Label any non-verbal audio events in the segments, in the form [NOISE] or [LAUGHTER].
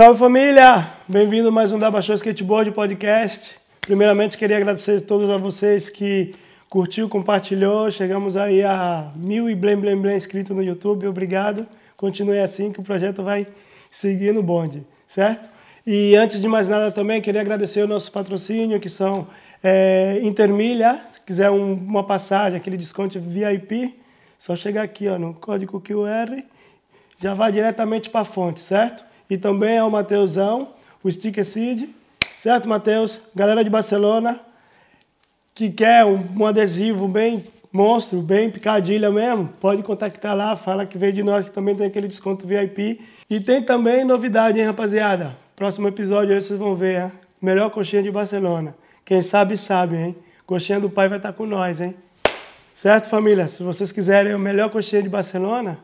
Salve família! Bem-vindo mais um da Baixou Skateboard Podcast. Primeiramente, queria agradecer a todos a vocês que curtiu, compartilhou. Chegamos aí a mil e blém, blém, blém inscritos no YouTube. Obrigado. Continue assim que o projeto vai seguir no bonde, certo? E antes de mais nada também, queria agradecer o nosso patrocínio, que são é, Intermilha. Se quiser um, uma passagem, aquele desconto VIP, só chegar aqui ó, no código QR, já vai diretamente para a fonte, certo? E também é o Mateusão, o Sticker Seed, certo, Mateus? Galera de Barcelona, que quer um, um, adesivo bem monstro, bem picadilha mesmo, pode contactar lá, fala que veio de nós, que também tem aquele desconto VIP. E tem também novidade, hein, rapaziada? Próximo episódio aí vocês vão ver, hein? Melhor coxinha de Barcelona. Quem sabe, sabe, hein? Coxinha do pai vai estar com nós, hein? Certo, família? Se vocês quiserem o melhor coxinha de Barcelona,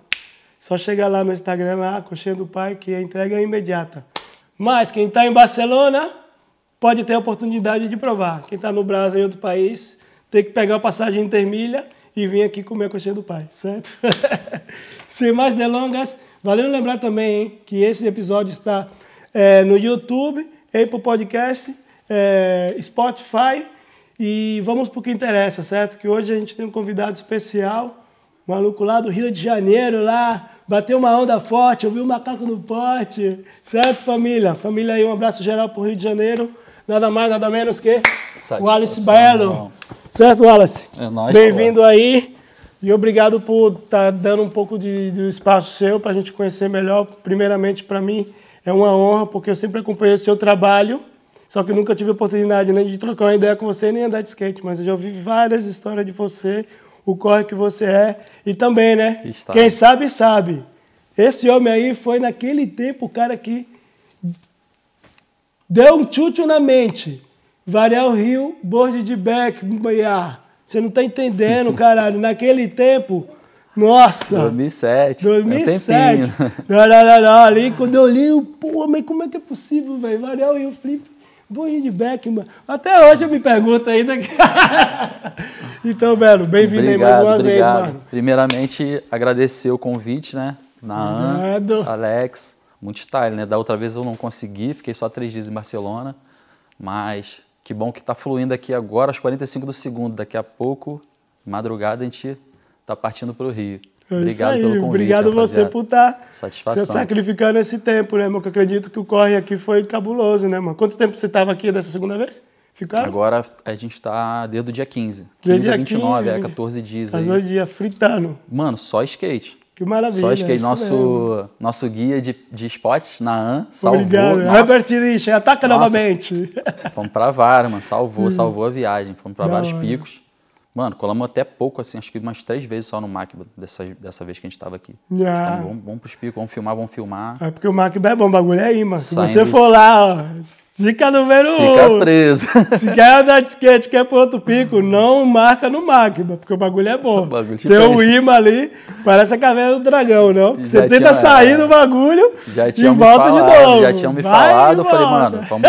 só chega lá no Instagram, lá, Coxinha do Pai, que a entrega é imediata. Mas quem está em Barcelona pode ter a oportunidade de provar. Quem está no Brasil, em outro país, tem que pegar a passagem intermilha e vir aqui comer a Coxinha do Pai, certo? [LAUGHS] Sem mais delongas, valeu lembrar também hein, que esse episódio está é, no YouTube, Apple Podcast, é, Spotify e vamos para o que interessa, certo? Que hoje a gente tem um convidado especial, maluco lá do Rio de Janeiro, lá, bateu uma onda forte, ouviu o macaco no pote, certo, família? Família aí, um abraço geral pro Rio de Janeiro, nada mais, nada menos que o Alice Belo. Certo, Wallace? É nóis, Bem-vindo aí e obrigado por estar tá dando um pouco de, de espaço seu para a gente conhecer melhor. Primeiramente, para mim, é uma honra, porque eu sempre acompanhei o seu trabalho, só que nunca tive oportunidade nem de trocar uma ideia com você, nem andar de skate, mas eu já ouvi várias histórias de você, o corre que você é. E também, né? Está. Quem sabe, sabe. Esse homem aí foi naquele tempo o cara que deu um chute na mente. O Rio, board de back, ah, Você não tá entendendo, [LAUGHS] caralho. Naquele tempo, nossa! 2007. 2007. Não, não, não, não. Ali, quando eu li, pô, mas como é que é possível, velho? O Rio Boinho de Beckman. Até hoje eu me pergunto ainda. [LAUGHS] então, Belo, bem-vindo aí mais uma obrigado. vez, mano. Primeiramente, agradecer o convite, né? Na Obrigado. Alex. Muito style, né? Da outra vez eu não consegui, fiquei só três dias em Barcelona. Mas que bom que tá fluindo aqui agora, aos 45 do segundo. Daqui a pouco, madrugada, a gente tá partindo para o Rio. É Obrigado pelo convite. Obrigado você por estar Satisfação. se sacrificando esse tempo, né, mano? Que eu acredito que o corre aqui foi cabuloso, né, mano? Quanto tempo você estava aqui dessa segunda vez? Ficaram? Agora a gente está desde o dia 15. 15 Desde a dia 29, é 15. 14 dias Faz aí. dois dias fritando. Mano, só skate. Que maravilha. Só skate. mesmo. Nosso, nosso guia de, de spots na AN salvou. Obrigado. Nossa, Herbert Rich, ataca Nossa. novamente. Fomos pra vários, mano. Salvou, salvou a viagem. Fomos pra Da vários hora. picos. Mano, colamos até pouco, assim, acho que umas três vezes só no Macba, dessa, dessa vez que a gente tava aqui. Ah. Então, vamos, vamos pros picos, vamos filmar, vamos filmar. É porque o Mac é bom, o bagulho é aí, mano. Se Saindo você for lá, ó, dica número Fica um. preso. [LAUGHS] Se quer andar de skate, quer pro outro pico, não marca no Magma, porque o bagulho é bom. O bagulho te Tem um imã ali, parece a caverna do dragão, não? Você tenta tinha- sair é. do bagulho Já e tinham me volta de falado, novo. já tinham me Vai falado. e Eu falei, mano, vamos,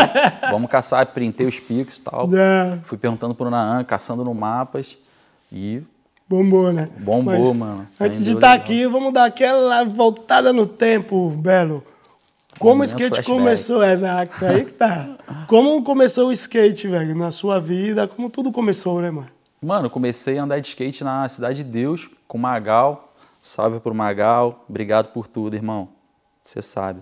vamos caçar, printei os picos e tal. [LAUGHS] É, Fui perguntando pro Naan, caçando no mapas. E bombou, né? Bombou, Mas, mano. Antes de Rendeu estar legal. aqui, vamos dar aquela voltada no tempo, Belo. Como o skate flashback. começou, exato, aí que tá. Como começou o skate, velho, na sua vida, como tudo começou, né, mano? Mano, comecei a andar de skate na Cidade de Deus com o Magal. Salve pro Magal. Obrigado por tudo, irmão. Você sabe.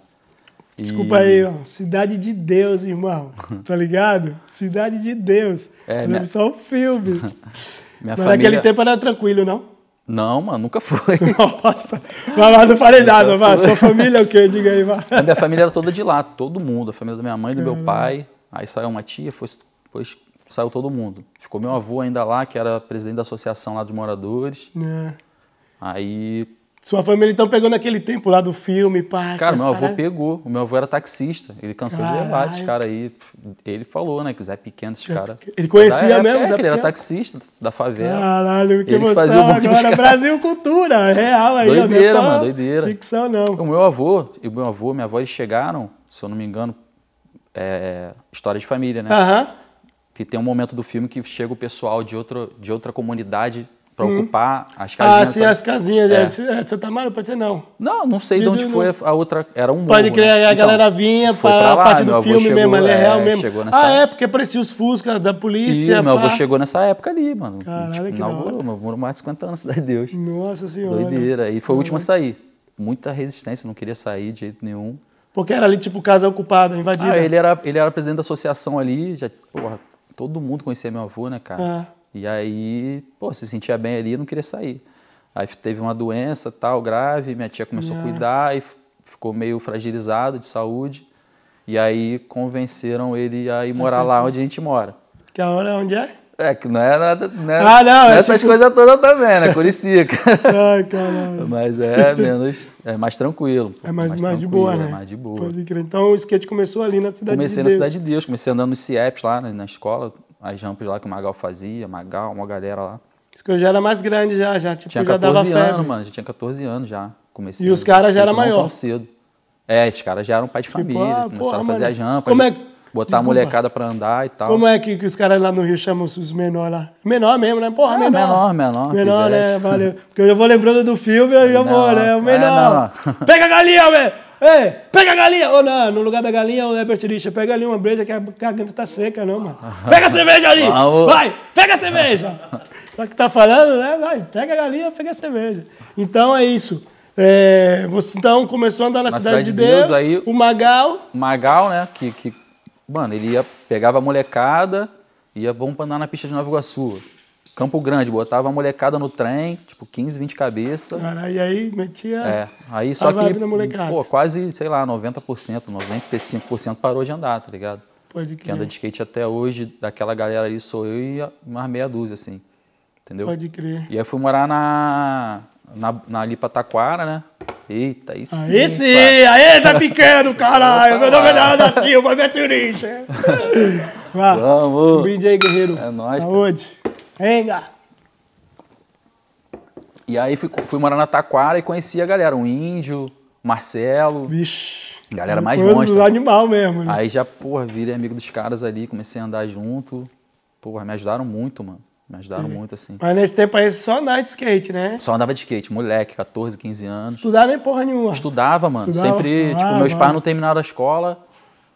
E- Desculpa aí, ó. Cidade de Deus, irmão. Tá [LAUGHS] ligado? Cidade de Deus. É, É, minha- só um filme. [LAUGHS] Minha Mas família... naquele tempo era tranquilo, não? Não, mano, nunca foi. [LAUGHS] Nossa. Lá, não falei nada, Nunca vai. fui. Sua família é o quê? Diga aí, vai. A minha família era toda de lá, todo mundo. A família da minha mãe, do meu pai. Aí saiu uma tia, foi- depois saiu todo mundo. Ficou meu avô ainda lá, que era presidente da associação lá dos moradores. É. Aí, Sua família então pegou naquele tempo lá do filme, pá. cara, meu avô paradas. pegou. O meu avô era taxista. Ele cansou de levar Caralho. esses caras aí. Ele falou, né, que Zé Pequeno, esses caras. Ele conhecia época, mesmo, É, Zé ele era taxista da favela. Caralho, que Ele que emoção fazia o agora. Brasil Cultura, real aí. Doideira, mano, doideira. Ficção não. O meu avô e o meu avô, minha avó, eles chegaram, se eu não me engano, é, história de família, né? Aham. Que tem um momento do filme que chega o pessoal de outra, de outra comunidade pra ocupar as Ah, casinhas. sim, sabe? as casinhas. É. É. Santa Maria pode ser não. Não, não sei de De- onde de- foi a outra. Era um Pode morro, crer, né? a Então, galera vinha para a parte do filme chegou, mesmo, ali é é, real mesmo. chegou nessa Ah, é, época. porque aparecia os Fusca da polícia. meu avô chegou nessa época ali, mano. Caralho, tipo, que inaugurou, meu avô morou mais de 50 anos, cidade [LAUGHS] de Deus. Nossa senhora. Doideira. E foi o último a sair. Muita resistência, não queria sair de jeito nenhum. Porque era ali, tipo, casa ocupada, invadida. Ah, ele era, ele era presidente da associação ali, já, porra, todo mundo conhecia meu avô, né, cara? Ah. E aí, pô, se sentia bem ali, não queria sair. Aí teve uma doença tal, grave, minha tia começou a cuidar e ficou meio fragilizado de saúde. E aí convenceram ele a ir morar lá onde a gente mora. Que a hora onde é? É, que não é nada. Não é, Ah, não, é Essas tipo- coisas todas também, né? Curicica. [LAUGHS] Ai, caralho. Mas é menos. É mais tranquilo. É mais, mais, de tranquilo, boa, né? É mais de boa. Pode crer. Então o skate começou ali na cidade Comecei de na Deus. Cidade de Deus, comecei andando nos CIEPs lá né, na escola, as rampas lá que o Magal fazia, Magal, uma galera lá. Isso que eu já era mais grande já, já. Tipo, Tinha já dava 14 febre. anos, mano, já tinha 14 anos já. Comecei E os a- caras já skate era não maior? cedo. É, os caras já eram pai de família, ah, começaram a fazer mano. as rampas, Como é que- botar a Desculpa. molecada pra andar e tal. Como é que, que os caras lá no Rio chamam os, menores lá? Menor mesmo, né? Porra, É, menor. menor, menor, Menor, né? pivete. Valeu. Porque eu já vou lembrando do filme e eu vou, Menor. né? O É, menor. menor. Pega a galinha, velho! Ei, pega a galinha! Ô, não, no lugar da galinha, o Herbert Richa, pega ali uma breja que a garganta tá seca, não, mano. Pega a cerveja ali! Vamos. Vai, pega a cerveja! Já que tá falando, né? Vai, pega a galinha, pega a cerveja. Então é isso. É, você então começou a andar na, Na Cidade, Cidade de de Deus, Deus, aí- o Magal. Magal, né, que, que, mano, ele ia, pegava a molecada, ia, vamos andar na pista de Nova Iguaçu. Campo Grande, botava a molecada no trem, tipo 15, 20 cabeças. Cara, e aí metia. É, aí só que, pô, quase, sei lá, 90%, 95% parou de andar, tá ligado? Pode Quem anda crer. de skate até hoje, daquela galera ali sou eu e umas meia dúzia, assim, entendeu? Pode crer. E aí fui morar na, na, na ali pra Taquara, né? Eita, aí sim. Aí sim, aí tá pequeno, caralho. Meu nome é Nada Silva, minha turista. [LAUGHS] Vamos! Brinde aí, guerreiro. É nóis, Saúde. Venga. E aí fui, fui morar na Taquara e conheci a galera, um índio, Marcelo. Vixe. Galera mais monstra. do animal mesmo, né? Aí já, porra, virei amigo dos caras ali, comecei a andar junto. Porra, me ajudaram muito, mano. Me ajudaram muito, assim. Mas nesse tempo aí só andar de skate, né? Só andava de skate, moleque, 14, 15 anos. Estudar nem porra nenhuma. Estudava, mano. Estudava? Sempre, Ah, tipo, meus mano. pais não terminaram a escola,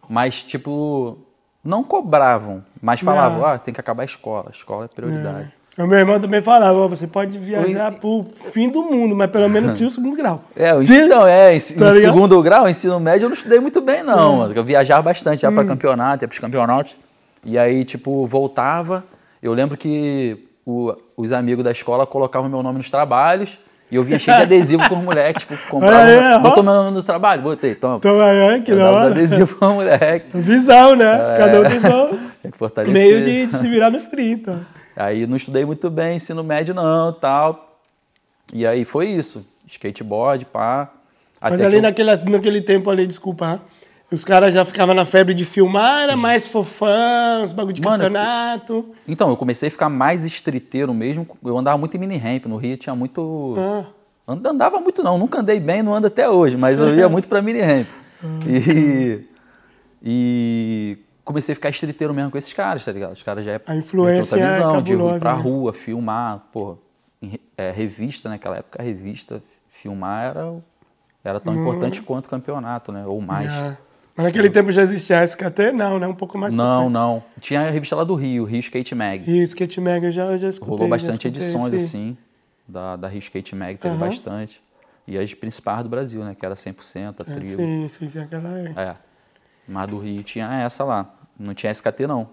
mas, tipo, não cobravam, mas falavam, ah, tem que acabar a escola, a escola é prioridade. O meu irmão também falava, você pode viajar pro fim do mundo, mas pelo menos tira o [LAUGHS] segundo grau. É, o é, em, Tá em segundo grau, ensino médio, eu não estudei muito bem, não, mano. Eu viajava bastante, ia pra campeonato, ia pros campeonatos. E aí, tipo, voltava. Eu lembro que o- os amigos da escola colocavam meu nome nos trabalhos. E eu vinha cheio de adesivo com os moleques, tipo, [LAUGHS] comprava. Olha aí, ó. botou meu nome no trabalho? Botei, toma. Então aí, que da dava os adesivos com os moleques. [LAUGHS] Visão, né? Cada um tem só [LAUGHS] Tem que fortalecer. meio de, de se virar nos 30. Aí não estudei muito bem, ensino médio não, tal. E aí foi isso. Skateboard, pá. Mas ali eu- naquele, naquele tempo ali, desculpa, os caras já ficavam na febre de filmar, era mais fofão, os bagulho de Mano, campeonato. Então, eu comecei a ficar mais estriteiro mesmo. Eu andava muito em mini ramp. No Rio tinha muito. Ah, And- Andava muito não, nunca andei bem, não ando até hoje, mas eu ia [LAUGHS] muito pra mini ramp. E, e comecei a ficar estriteiro mesmo com esses caras, tá ligado? Os caras já é A influência outra visão, é de ir pra né? rua, filmar, re- é, revista naquela época, a revista, filmar era, era tão importante quanto campeonato, né? Ou mais. ah. Mas naquele tempo já existia a SKT? Não, né? Um pouco mais Não, não. Tinha a revista lá do Rio, Rio Skate Mag. E o Skate Mega eu já, eu já escutei. Rolou bastante edições, sim. assim, da, da Rio Skate Mag, teve Aham. bastante. E as principais do Brasil, né? Que era 100%, a É, Trio. sim, sim, sim, aquela é. É. Mas do Rio tinha essa lá. Não tinha SKT, não.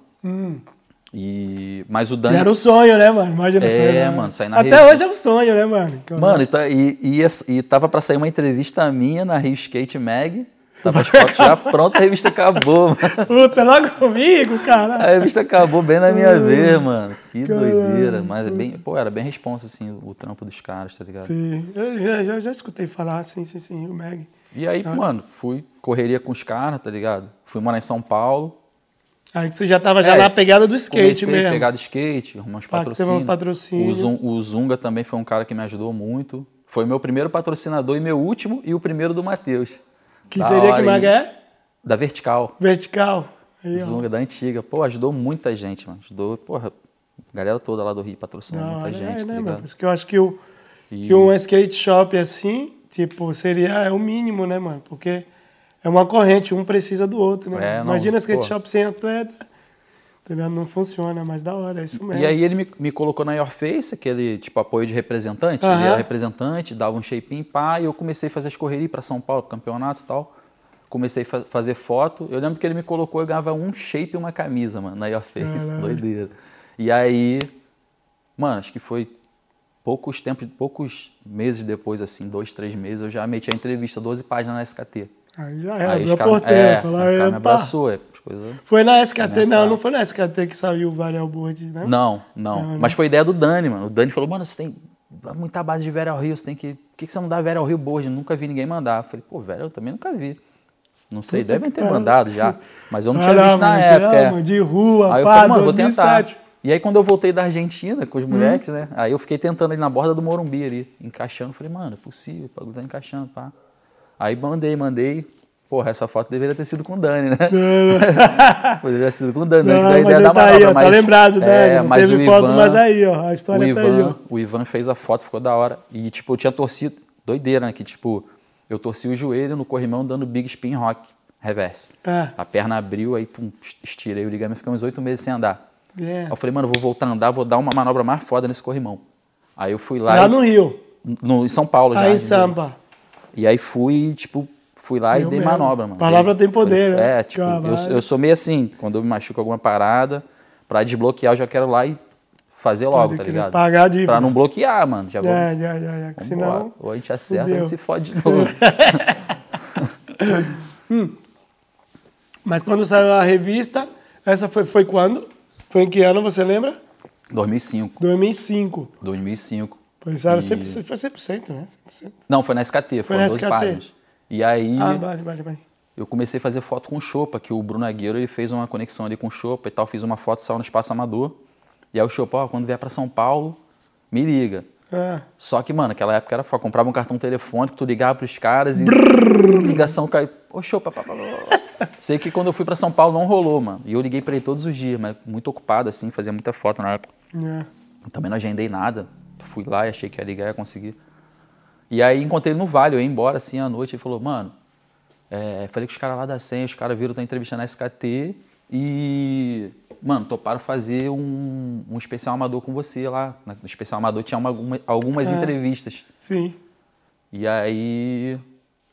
E... Mas o E Dani... Era o sonho, né, mano? Imagina É, na- mano, sair na Até revista. hoje é um sonho, né, mano? Então, Mano, e, tá- e, e, e tava pra sair uma entrevista minha na Rio Skate Mag. Tava as fotos já [LAUGHS] prontas, a revista acabou, mano. Puta, logo comigo, cara. A revista acabou bem na minha vez, mano. Que Caralho. doideira. Mas é bem, pô, era bem responsa, assim, o trampo dos caras, tá ligado? Sim, eu já, já, já escutei falar, sim, sim, sim, o Meg. E aí, mano, fui correria com os caras, tá ligado? Fui morar em São Paulo. Aí você já tava já É, na pegada do skate Comecei mesmo. a pegar do skate, arrumar uns patrocínios. um patrocínio. O, o Zunga também foi um cara que me ajudou muito. Foi meu primeiro patrocinador e meu último e o primeiro do Matheus. Que Da seria hora, que hein? é? Da Vertical. Vertical. Aí. Zunga da antiga. Pô, ajudou muita gente, mano. Ajudou, porra, A galera toda lá do Rio patrocinando muita é, gente, tá né, ligado? Porque eu acho que, o, E- que um skate shop assim, tipo, seria é o mínimo, né, mano? Porque é uma corrente, um precisa do outro, né? É, não, Imagina skate shop sem atleta? Não funciona, mas da hora, é isso mesmo. E aí ele me, me colocou na Your Face, aquele tipo apoio de representante. Ele Aham. era representante, dava um shaping pá, e eu comecei a fazer as correrias para São Paulo, campeonato e tal. Comecei a fa- fazer foto. Eu lembro que ele me colocou, eu ganhava um shape e uma camisa, mano, na Your Face. Caralho. Doideira. E aí, mano, acho que foi poucos tempos, poucos meses depois, assim, dois, três meses, eu já meti a entrevista, 12 páginas na SKT. Aí já é, aí abriu a porteira, é, falou, o cara me abraçou, é, as coisas... Foi na SKT, Minha não, cara. não foi na SKT que saiu o Varial Board, né? Não, não. Não? Mas foi ideia do Dani, mano. O Dani falou, mano, você tem muita base de Vera Rio, você tem que. Por que que você não dá Vera Rio Board? Nunca vi ninguém mandar. Eu falei, pô, Vera, eu também nunca vi. Não sei, Puta devem ter pariu. mandado já. Mas eu não Ah, tinha visto na mano, época. que é. De rua, Aí eu pá, falei, mano, vou tentar. 2007. E aí quando eu voltei da Argentina Hum. com os moleques, né? Aí eu fiquei tentando ali na borda do Morumbi ali, encaixando. Falei, mano, é possível, o bagulho tá encaixando, pá. Aí mandei, mandei. Porra, essa foto deveria ter sido com o Dani, né? [LAUGHS] Poderia ter sido com o Dani, né? Não, a ideia da tá aí, ó, tá mas- lembrado, né? É, mas teve o foto, Ivan- mas aí, ó, a o história tá aí, ó. Ivan, o Ivan fez a foto, ficou da hora. E, tipo, eu tinha torcido, doideira, né? Que, tipo, eu torci o joelho no corrimão dando big spin rock, reverse. É. A perna abriu, aí, pum, estirei o ligamento, uns oito meses sem andar. É. Aí eu falei, mano, vou voltar a andar, vou dar uma manobra mais foda nesse corrimão. Aí eu fui lá, Lá e- no Rio, no, em São Paulo já. aí em Sampa. E aí fui, tipo, fui lá Eu e dei mesmo. manobra, mano. Palavra tem poder, falei, né? É, tipo, eu, eu sou meio assim, quando eu me machuco alguma parada, pra desbloquear eu já quero lá e fazer logo, Pode tá ligado? Pagar de. Pra não bloquear, mano. Já vou. É, já, já, já. que. Senão. Ou a gente acerta ou a fudeu. gente se fode de novo. [LAUGHS] Mas quando saiu a revista, essa foi, foi quando? Foi em que ano, você lembra? 2005. 2005. 2005. Pois era, E- 100%, foi 100%, né? 100%. Não, foi na SKT, foram na 12 SKT. páginas. E aí Ah, vale, vale, vale. eu comecei a fazer foto com o Chopa, que o Bruno Agueiro ele fez uma conexão ali com o Chopa e tal, fiz uma foto, saiu no Espaço Amador. E aí o Chopa, ó, quando vier pra São Paulo, me liga. Ah, Só que, mano, naquela época era foda, comprava um cartão telefônico, tu ligava pros caras e ligação caiu. Ô, Chopa. [LAUGHS] Sei que quando eu fui pra São Paulo não rolou, mano. E eu liguei pra ele todos os dias, mas muito ocupado, assim, fazia muita foto na época. é. Também não agendei nada. Fui lá e achei que ia ligar e ia conseguir. E aí encontrei ele no Vale, eu ia embora assim à noite. Ele falou, mano, é, falei com os caras lá da Senha, os caras viram tua entrevista na SKT e, mano, toparam fazer um, um especial amador com você lá. No especial amador tinha uma- alguma- algumas Ah. entrevistas. Sim. E aí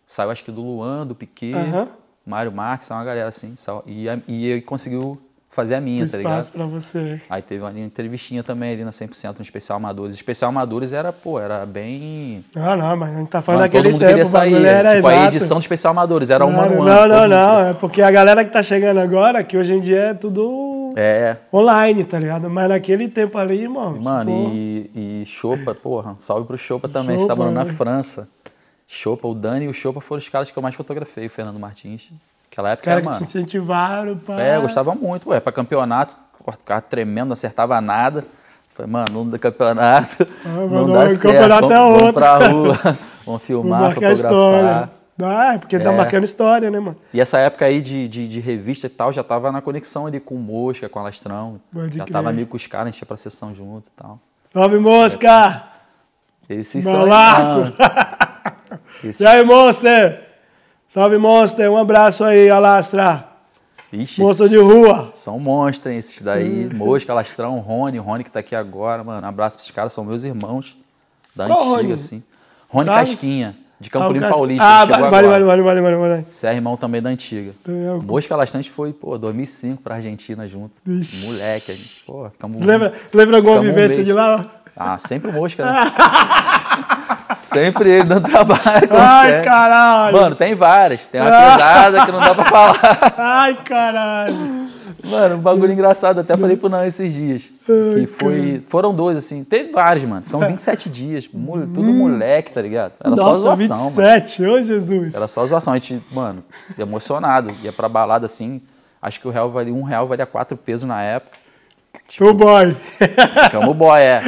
saiu acho que do Luan, do Piquet, Aham. Mário Marques, uma galera assim. saiu- E, a- e ele conseguiu fazer a minha, tá ligado? Pra você. Aí teve uma entrevistinha também ali na 100% no Especial Amadores. Especial Amadores era, pô, era bem... Não, não, mas a gente tá falando Mano, daquele todo mundo tempo, queria o sair. era tipo, a exato. edição do Especial Amadores era uma ano. Não, não, não. É porque a galera que tá chegando agora, que hoje em dia é tudo É, online, tá ligado? Mas naquele tempo ali, irmão. mano, tipo, e, e Chopa, porra, salve pro Chopa também, a gente Chopa, tava na né? França. Chopa, o Dani e o Chopa foram os caras que eu mais fotografei, o Fernando Martins. Aquela Os época, caras que te incentivaram pra... É, eu gostava muito, ué, pra campeonato, ficava tremendo, não acertava nada. Falei, mano, não dá campeonato, não mano, dá o certo, campeonato vamos, é vamos outro. pra [LAUGHS] rua, vamos filmar, fotografar. história. Ah, é porque tá É. marcando história, né, mano? E essa época aí de, de, de revista e tal, já tava na conexão ali com o Mosca, com o Alastrão. Pode já crer. tava amigo com os caras, a gente ia pra sessão junto e tal. Salve, mosca! Esses Meu são... [LAUGHS] Ah, esses- E aí, Monster? Salve, Monster! Um abraço aí, Alastra! Ixi, Moça de rua! São monstros, esses daí. Hum. Mosca, Alastrão, Rony, Rony que tá aqui agora, mano. Um abraço pra esses caras, são meus irmãos da Qual antiga, Rony? assim. Rony? Casquinha, de Ah, Campo o Limpo Cas- Paulista. Ah, vale, vale, vale, vale, vale, vale. Você é irmão também da antiga. É, Mosca Alastrante foi, pô, 2005 pra Argentina junto. Ixi. Moleque, a gente, pô, ficamos... Lembra, lembra alguma um vivência beijo. de lá? Ah, sempre o Mosca, né? [LAUGHS] sempre ele dando trabalho. Ai, sempre. caralho! Mano, tem várias. Tem uma pesada que não dá pra falar. [LAUGHS] Ai, caralho! Mano, um bagulho engraçado. Até falei pro Nan esses dias. Que foi, foram dois, assim. Teve vários, mano. Ficamos 27 dias. mole- Tudo moleque, tá ligado? Era só Hum. Nossa, zoação, mano. 27, ô Jesus! Era só zoação. A gente, mano, emocionado. Ia pra balada assim. Acho que o real valia, um real valia quatro pesos na época. Tô boy! Ficamos boy, é.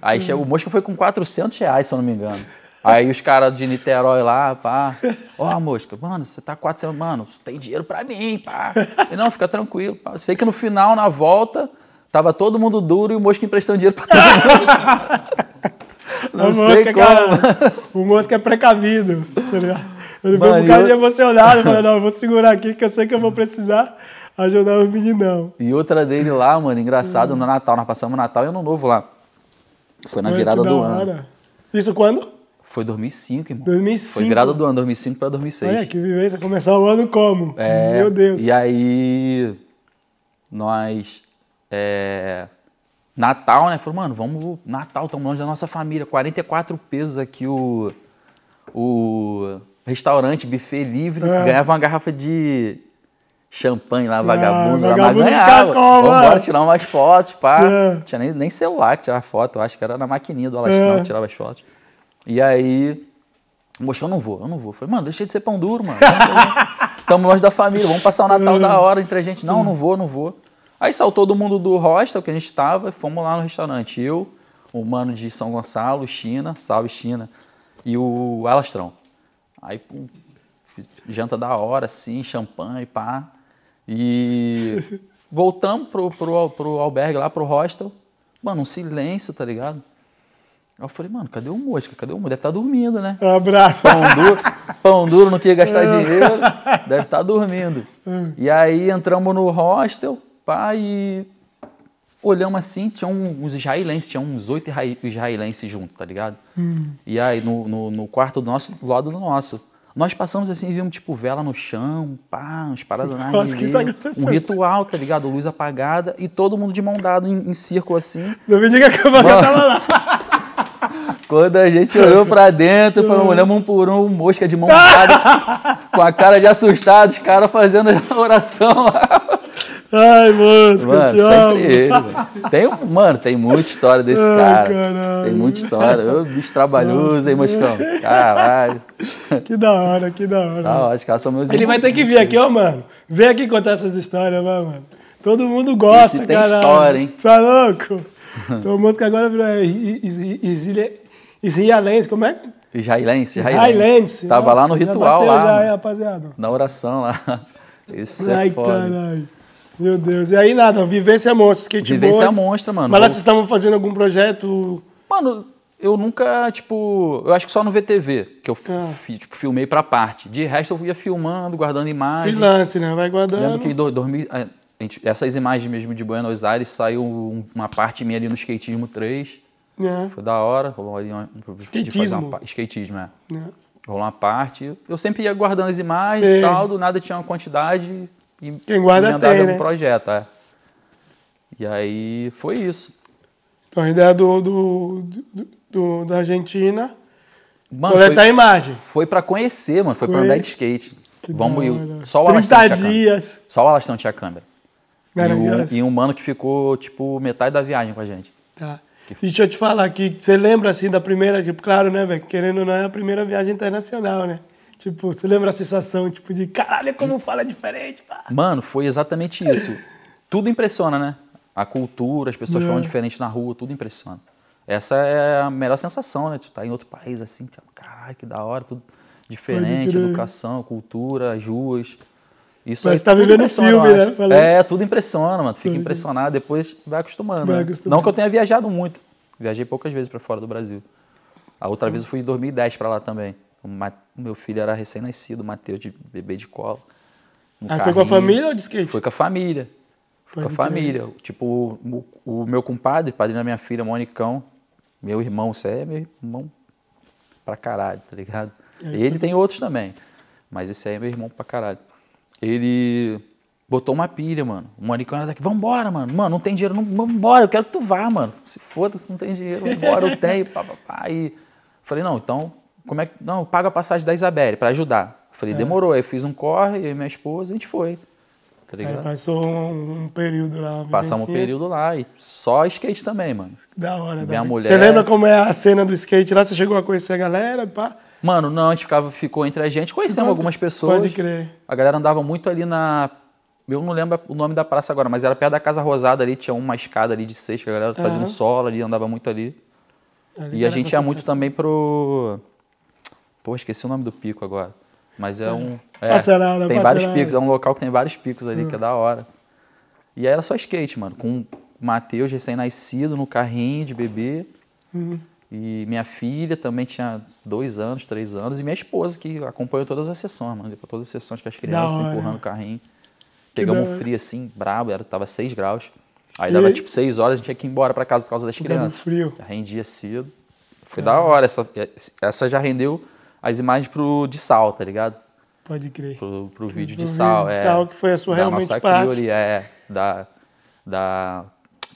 Aí chegou, o Mosca foi com 400 reais, se eu não me engano. Aí os caras de Niterói lá, pá. Ó, Mosca, mano, você tá 400, mano, você tem dinheiro pra mim, pá. E não, fica tranquilo, pá. Sei que no final, na volta, Tava todo mundo duro e o Mosca emprestando dinheiro pra todo mundo. [LAUGHS] Não o sei Mosca, como. cara, o Mosca é precavido, tá ligado? Ele Mano, um cara e de eu- emocionado, falou, não, eu vou segurar aqui que eu sei que eu vou precisar ajudar os meninão. E outra dele lá, mano, engraçado, no Natal. Nós passamos Natal e Ano Novo lá. Foi na Olha virada do da ano. hora. Isso quando? Foi 2005, irmão. 2005. Foi virada do ano, 2005 pra 2006. Olha que vivência, começar o ano como? É, Meu Deus. E aí, nós. É, Natal, né? Falou, mano, vamos. Natal, estamos longe da nossa família. 44 pesos aqui o. O restaurante, buffet livre. É. Ganhava uma garrafa de champanhe lá, vagabundo. lá, mas vagabundo ganhava. fica como, Vambora tirar umas fotos, pá. É. Tinha nem, nem celular que tirava foto. Eu acho que era na maquininha do Alastrão É. que tirava as fotos. E aí. Moxa, eu não vou, eu não vou. Falei, mano, deixa de ser pão duro, mano. [LAUGHS] Estamos longe da família, vamos passar o Natal da hora entre a gente. Não, não vou, não vou. Aí saiu todo mundo do hostel que a gente estava e fomos lá no restaurante. Eu, o mano de São Gonçalo, China, salve China, e o Alastrão. Aí, pum, janta da hora, assim, champanhe, pá. E voltamos pro, pro, pro albergue lá, pro hostel. Mano, um silêncio, tá ligado? Eu falei, mano, cadê o Mosca? Cadê o Mosca? Deve estar dormindo, né? Um abraço. Pão duro, pão duro não queria gastar dinheiro, deve estar dormindo. E aí entramos no hostel, pá, e olhamos assim, tinha uns israelenses, tinha uns oito isra- israelenses juntos, tá ligado? E aí no, no, no quarto do nosso, do lado do nosso. Nós passamos assim, vimos tipo vela no chão, pá, umas paradas [LAUGHS] na Nossa, que tá um ritual, tá ligado? Luz apagada e todo mundo de mão dada em, em círculo assim. Não me diga que Mano. tava lá. [LAUGHS] Quando a gente olhou pra dentro, falamos, olhamos um por um, mosca de mão dada, [LAUGHS] com a cara de assustado, os caras fazendo a oração lá. Ai, Mosca, Mano, te amo. sempre ele. Mano. Tem, mano, tem muita história desse Ai, cara. caralho. Tem muita história. Ô, bicho trabalhoso, hein, Moscão? Caralho. Que da hora, que da hora. Tá, os caras são meus Ele vai ter que vir aqui, ó, mano. Vem aqui contar essas histórias, vai, mano. Todo mundo gosta, Esse tem caralho. história, hein? Tá louco? [LAUGHS] Então, a música agora virou é, is- is- is- israelense, como é? Israelense, israelense. Tava lá no ritual lá, Já, rapaziada. na oração lá. [LAUGHS] Esse Ai, é foda. caralho. Meu Deus. E aí, nada, vivência monstro, skateboard. Vivência monstra, mano. Mas lá vocês estavam fazendo algum projeto... Mano, eu nunca, tipo, eu acho que só no VTV que eu Ah. fi- tipo, filmei pra parte. De resto eu ia filmando, guardando imagens. Freelance, né? Vai guardando. Lembro que em do- 2000, a gente- essas imagens mesmo de Buenos Aires saiu um- uma parte minha ali no Skatismo 3. É, Foi da hora, rolou ali fazer Skatismo? uma skatismo, é. é. Rolou uma parte. Eu sempre ia guardando as imagens Sei. e tal, do nada tinha uma quantidade e Quem guarda tem, né? projeto, é. E aí foi isso. Então a ideia do, do, do- do- da Argentina... Mano, coletar foi, imagem. foi pra conhecer, mano. Foi, pra Foi? andar de skate. Que Vamos ir. Só o 30 Alastrão tinha câmera. dias. Só o Alastrão tinha câmera. E um, e um mano que ficou, tipo, metade da viagem com a gente. Tá. E deixa eu te falar aqui, você lembra assim da primeira, tipo, claro, né, velho? Querendo ou não, é a primeira viagem internacional, né? Tipo, você lembra a sensação, tipo, de caralho, como fala diferente, pá. Mano, foi exatamente isso. tudo impressiona, né? A cultura, as pessoas É. falando diferente na rua, tudo impressiona. Essa é a melhor sensação, né? Tu tá em outro país assim, tipo, caralho, que da hora, tudo diferente, educação, cultura, as ruas. Isso aí que tá vivendo filme, né? Falando. É, tudo impressiona, mano. Tu fica impressionado, depois vai acostumando. Vai né? acostumando. Não que eu tenha viajado muito. Viajei poucas vezes pra fora do Brasil. A outra vez eu fui em 2010 pra lá também. O meu filho era recém-nascido, o Matheus, de bebê de colo. No Aí foi com a família ou de skate? Foi com a família. Foi com a família. Tipo, o, o meu compadre, padrinho da minha filha, Monicão, meu irmão, aí é meu irmão pra caralho, tá ligado? E ele tem outros também. Mas esse aí é meu irmão pra caralho. Ele botou uma pilha, mano. O Monicão era daqui, vambora, mano. Mano, não tem dinheiro, não, vambora, eu quero que tu vá, mano. Se foda se não tem dinheiro, vambora, eu [LAUGHS] tenho, pá, pá, pá. E falei, não, então, como é que. Não, eu pago a passagem da Isabelle pra ajudar. Falei, demorou. Aí eu fiz um corre, eu e minha esposa, a gente foi. Tá Aí ligado? passou um, um período lá. Passamos um período lá e só skate também, mano. Da hora, da hora. mulher- Você lembra como é a cena do skate lá? Você chegou a conhecer a galera, pá? Mano, não, a gente ficava, ficou entre a gente, conhecemos algumas pessoas. Pode crer. A galera andava muito ali na. Eu não lembro o nome da praça agora, mas era perto da Casa Rosada ali, tinha uma escada ali de seis, que a galera fazia um solo ali, andava muito ali. Ali E a gente ia muito também pro. Pô, esqueci o nome do pico agora. Mas é um. É, Passarada, tem vários picos, é um local que tem vários picos ali, que é da hora. E aí era só skate, mano. Com Matheus, recém-nascido, no carrinho de bebê. Uhum. E minha filha também tinha dois anos, três anos. E minha esposa, que acompanhou todas as sessões, mano. Para todas as sessões com as crianças, empurrando o carrinho. Pegamos um frio assim, brabo, era, tava 6 graus. Aí E dava aí? tipo 6 horas, a gente tinha que ir embora para casa por causa das crianças. frio. Já rendia cedo. Foi da hora. Essa, essa já rendeu as imagens pro de sal, tá ligado? Pode crer. Pro, pro vídeo Pro de sal. vídeo de é, sal, que foi a sua da realmente nossa parte. Crioli, é. Da, da,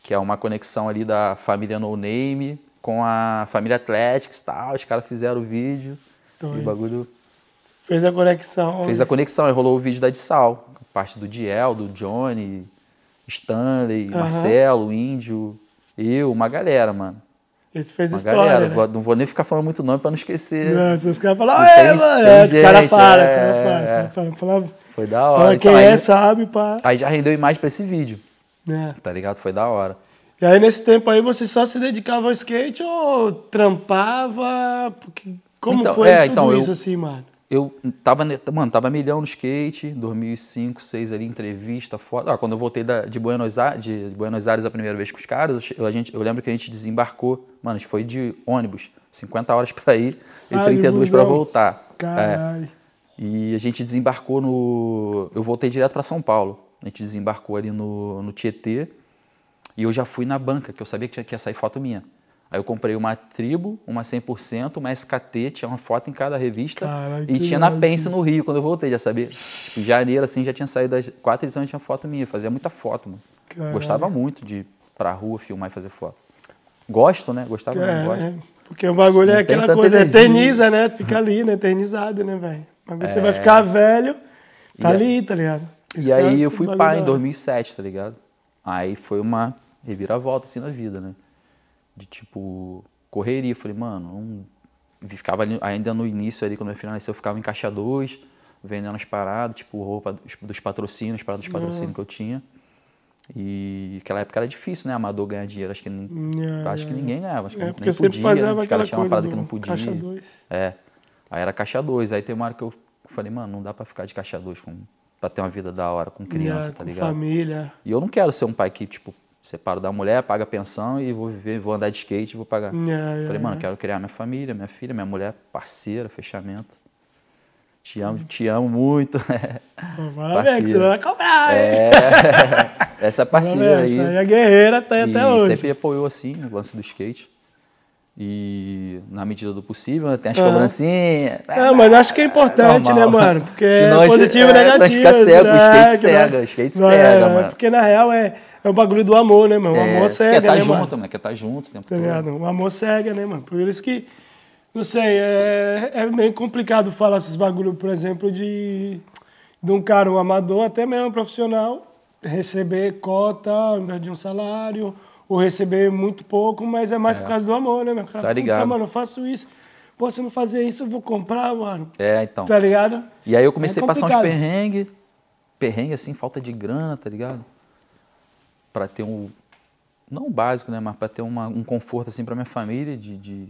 que é uma conexão ali da família No Name com a família Athletics e tal. Os caras fizeram o vídeo. E Doido. o bagulho Fez a conexão. fez a conexão. Aí rolou o vídeo da de sal. Parte do Diel, do Johnny, Stanley. Marcelo, Índio, eu, uma galera, mano. Esse fez Uma história, galera. né? Não vou nem ficar falando muito nome pra não esquecer. Não, os caras falam, é, mano. É, os caras falam, é, os caras falam, é. Foi da Fala hora. quem Então, é, aí, sabe, pá. aí já rendeu imagem pra esse vídeo, né? tá ligado? Foi da hora. E aí, nesse tempo aí, você só se dedicava ao skate ou trampava? Porque, como Então, foi é, tudo então, eu- isso assim, mano? Eu tava, mano, tava milhão no skate, 2005, 2006 ali, entrevista, foto. Ah, quando eu voltei da- de, Buenos Aires, de Buenos Aires a primeira vez com os caras, eu, a gente, eu lembro que a gente desembarcou, mano, a gente foi de ônibus, 50 horas pra ir e de 32 pra busão. voltar. É. Caralho. E a gente desembarcou no. Eu voltei direto para São Paulo. A gente desembarcou ali no, no Tietê. E eu já fui na banca, que eu sabia que tinha- que ia sair foto minha. Aí eu comprei uma Tribo, uma 100%, uma SKT, tinha uma foto em cada revista. E tinha na. Pense no Rio, quando eu voltei, já sabia. Tipo, em janeiro, assim, já tinha saído das quatro edições, tinha foto minha. Fazia muita foto, mano. Caralho. Gostava muito de ir pra rua, filmar e fazer foto. Gosto, né? Gostava, É, não gosto. né? Porque o bagulho é Não aquela coisa, energia. eterniza, né? Tu fica ali, né? Eternizado, né, velho? O bagulho Você vai ficar velho, tá É. E ali, tá ligado? E aí eu fui pai em hora. 2007, tá ligado? Aí foi uma reviravolta assim na vida, né? De tipo, correria. Falei, mano, não... ficava ali, ainda no início ali, quando filha nasceu, eu ficava em caixa 2, vendendo as paradas, tipo, roupa dos, patrocínios, paradas dos patrocínios que eu tinha. E aquela época era difícil, né? Amador ganhar dinheiro. Acho que, nin- É, acho que é. ninguém ganhava. Acho que É, nem eu sempre podia, fazia né? Os caras tinham uma parada que não podia. caixa dois. É. Aí era caixa 2. Aí tem uma hora que eu falei, mano, não dá pra ficar de caixa 2 com, pra ter uma vida da hora com criança, É, tá com ligado? família. E eu não quero ser um pai que, tipo, separo da mulher, paga pensão e vou viver, vou andar de skate e vou pagar. É, Falei, é, mano, é. quero criar minha família, minha filha, minha mulher, parceira, fechamento. Te amo, te amo muito. [LAUGHS] Parabéns, que você vai cobrar? É, [LAUGHS] essa parceira aí. Essa aí é guerreira até, E até hoje. sempre apoiou assim o lance do skate. E na medida do possível, né, tem as Aham. cobrancinhas. É, mas acho que é importante, Normal. né, mano? Porque [LAUGHS] Senão é positivo e é, negativo. fica cego, né? skate não- cega, o skate não cega, é, mano. Porque na real é, é o bagulho do amor, né, mano? O É, amor cega, quer tá né, junto, mano? mano. Quer tá junto o tempo Tá todo. O amor cega, né, mano? Por isso que, não sei, é, é meio complicado falar esses bagulho, por exemplo, de, de um cara, um amador, até mesmo um profissional, receber cota ao invés de um salário, ou receber muito pouco, mas é mais por causa do amor, né, meu cara? Tá ligado. Puta, mano, eu faço isso. Pô, se eu não fazer isso, eu vou comprar, mano. É, então. Tá ligado? E aí eu comecei É a passar uns perrengues. Perrengue, assim, falta de grana, tá ligado? Pra ter um. Não o básico, né? Mas pra ter uma, um conforto, assim, pra minha família, de. de-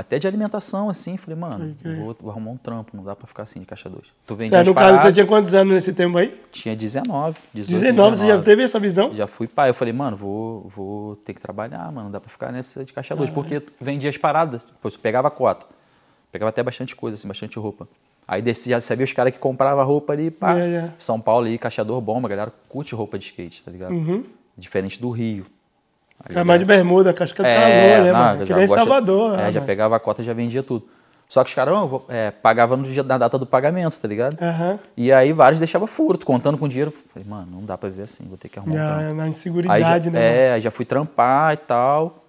até de alimentação, assim. Falei, mano, crer. vou, vou arrumar um trampo, não dá pra ficar assim de caixa 2. Tu vendia Sério, no caso, você tinha quantos anos nesse tempo aí? tinha 19, 18, 19, você já teve essa visão? Já fui pai. Eu falei, mano, vou, vou ter que trabalhar, mano. Não dá pra ficar nessa de caixa 2. Porque vendia as paradas. Tipo, eu pegava a cota. Pegava até bastante coisa, assim, bastante roupa. Aí descia, já sabia os caras que compravam roupa ali, pá. É, é. São Paulo aí, caixador bomba, galera curte roupa de skate, tá ligado? Uhum. Diferente do Rio. Mais de bermuda, casca de calor, é, né, não, mano? Que nem Salvador. É, já mano? pegava a cota, já vendia tudo. Só que os caras é, pagavam no dia da data do pagamento, tá ligado? Aham. E aí vários deixavam furo, contando com dinheiro. Falei, mano, não dá pra viver assim, vou ter que arrumar um trampo. Já, na Aí inseguridade, já, né? mano? é, aí já fui trampar e tal.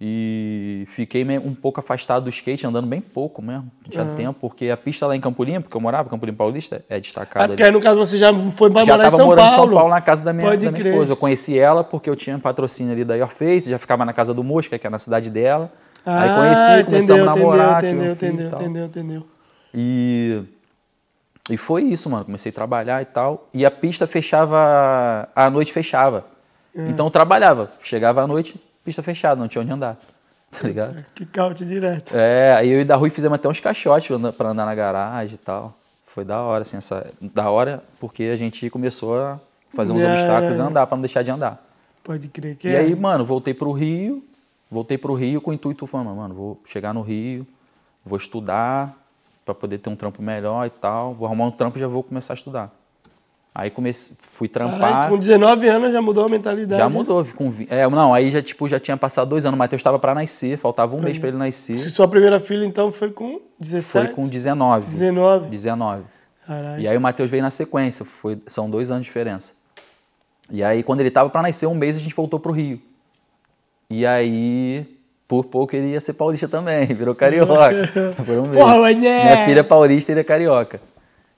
E fiquei meio- um pouco afastado do skate, andando bem pouco mesmo. Não tinha tempo, porque a pista lá em Campolim, porque eu morava, Campolim Paulista, é Ah, destacada porque ali. aí, no caso, você já foi Já morar em São morando Paulo. em São Paulo na casa da minha, Pode da minha crer. esposa. Eu conheci ela porque eu tinha patrocínio ali da Your Face, já ficava na casa do Mosca, que é na cidade dela. aí Ah, conheci, começamos a namorar, entendeu, um entendeu, e tal. entendeu, entendeu. E, e foi isso, mano. Comecei a trabalhar e tal. E a pista fechava. A noite fechava. É. Então eu trabalhava. Chegava à noite, pista fechada, não tinha onde andar. [LAUGHS] Tá ligado? Que caute direto. É, aí eu e da Rui fizemos até uns caixotes pra andar- na garagem e tal. Foi da hora, assim, essa. Da hora, porque a gente começou a fazer uns É, obstáculos e é. andar pra não deixar de andar. Pode crer que E é. aí, mano, voltei pro Rio, voltei pro Rio com o intuito falando, mano, vou chegar no Rio, vou estudar pra poder ter um trampo melhor e tal. Vou arrumar um trampo e já vou começar a estudar. Aí comecei, fui trampar. Caralho, com 19 anos já mudou a mentalidade. Já mudou. Com, é, não, aí já, tipo, já tinha passado dois anos. O Matheus estava pra nascer, faltava um mês pra ele nascer. Sua primeira filha, então, foi com 17? Foi com 19. 19. 19. Caralho. E aí o Matheus veio na sequência, foi, são dois anos de diferença. E aí, quando ele tava pra nascer, um mês a gente voltou pro Rio. E aí, por pouco ele ia ser paulista também, [LAUGHS] virou carioca. [LAUGHS] Por um mês. Porra, mané! Minha filha é paulista e ele é carioca.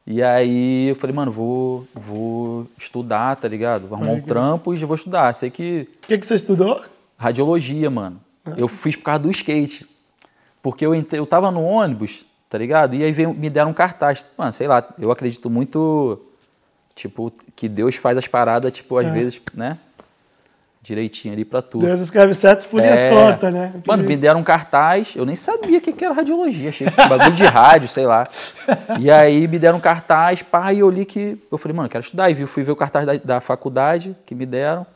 E aí eu falei, mano, vou, vou estudar, tá ligado? Vou arrumar um trampo e já vou estudar. Sei que O que, que você estudou? Radiologia, mano. Eu fiz por causa do skate. Porque eu, entrei, eu tava no ônibus, tá ligado? E aí veio- me deram um cartaz. Mano, sei lá, eu acredito muito, tipo, que Deus faz as paradas, tipo, às É. vezes, né? Direitinho ali pra tudo. Deus escreve certas por linhas É. tortas, né? Mano, me deram um cartaz, eu nem sabia o que, que era radiologia, achei que bagulho de rádio, sei lá. E aí me deram um cartaz, pá, e eu li que. Eu falei, mano, quero estudar. E vi- fui ver o cartaz da, da faculdade que me deram.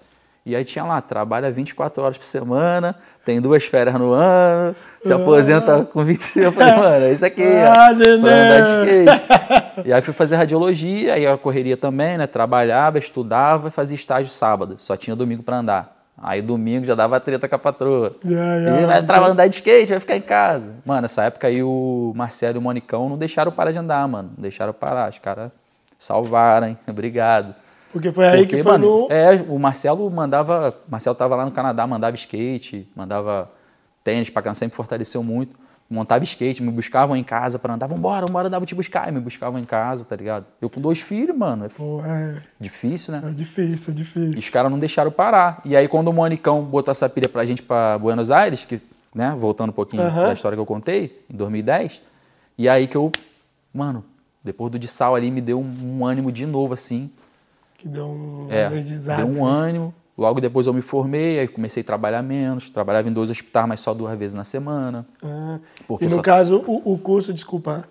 E aí tinha lá, trabalha 24 horas por semana, tem duas férias no ano, se aposenta com 25. Eu falei, mano, é isso aqui, Ah, ó, pra andar de skate. E aí fui fazer radiologia, aí a correria também, né? Trabalhava, estudava e fazia estágio sábado. Só tinha domingo pra andar. Aí domingo já dava treta com a patroa. Já, já. Ele vai tra- andar de skate, vai ficar em casa. Mano, nessa época aí o Marcelo e o Monicão não deixaram eu parar de andar, mano. Não deixaram eu parar. Os caras salvaram, hein? [LAUGHS] Obrigado. Porque foi aí Porque, que foi mano, no... é, o Marcelo mandava. O Marcelo tava lá no Canadá, mandava skate, mandava tênis cá, sempre fortaleceu muito. Montava skate, me buscavam em casa pra andar. Vambora, vambora, dava te buscar. E me buscavam em casa, tá ligado? Eu com dois filhos, mano. É Pô, é, difícil, né? é difícil, é E difícil. os caras não deixaram parar. E aí, quando o Monicão botou essa pilha pra gente pra Buenos Aires, que, né, voltando um pouquinho Aham. da história que eu contei, em 2010, e aí que eu, mano, depois do de sal ali, me deu um, um ânimo de novo, assim. Que deu um É, energizado. deu um ânimo. Logo depois eu me formei, aí comecei a trabalhar menos. Trabalhava em dois hospitais, mas só duas vezes na semana. Ah, e no só- caso, o, o curso, desculpa,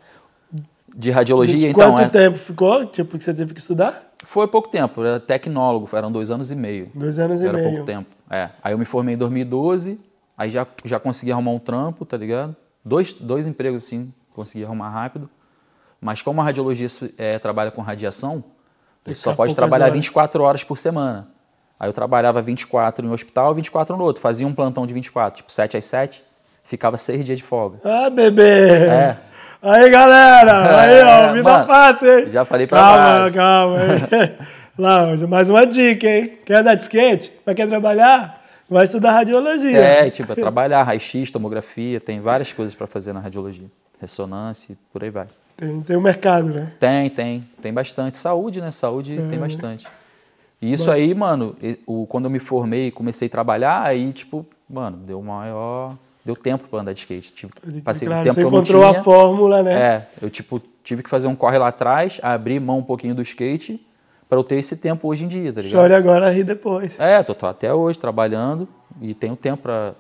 De radiologia, de então, quanto é, tempo ficou? Tipo, que você teve que estudar? foi pouco tempo. Era tecnólogo, eram dois anos e meio. Dois anos e Era meio. pouco tempo. É. Aí eu me formei em 2012, aí já, já consegui arrumar um trampo, tá ligado? Dois, dois empregos assim, consegui arrumar rápido. Mas como a radiologia é, trabalha com radiação, você só pode trabalhar horas. 24 horas por semana. Aí eu trabalhava 24 em um hospital, 24 no outro. Fazia um plantão de 24, tipo 7 às 7, ficava seis dias de folga. Ah, bebê! É. Aí, galera! Aí, ó, [LAUGHS] vida mano, fácil, hein? já falei pra Calma, calma. hoje, [LAUGHS] mais uma dica, hein? Quer andar de skate? Mas quer trabalhar? Vai estudar radiologia. É, tipo, é trabalhar, raio-x, tomografia, tem várias coisas para fazer na radiologia. Ressonância, por aí vai. Tem, tem o mercado, né? Tem, tem. Tem bastante. Saúde, né? Saúde É. tem bastante. E isso aí, mano, o, quando eu me formei e comecei a trabalhar, aí, tipo, mano, deu maior. Deu tempo pra andar de skate. Tipo, passei claro, o tempo você que eu não encontrou tinha. a fórmula, né? É, eu, tipo, tive que fazer um corre lá atrás, abrir mão um pouquinho do skate, pra eu ter esse tempo hoje em dia, tá ligado? Chore agora, ri depois. É, tô, tô até hoje trabalhando e tenho tempo pra.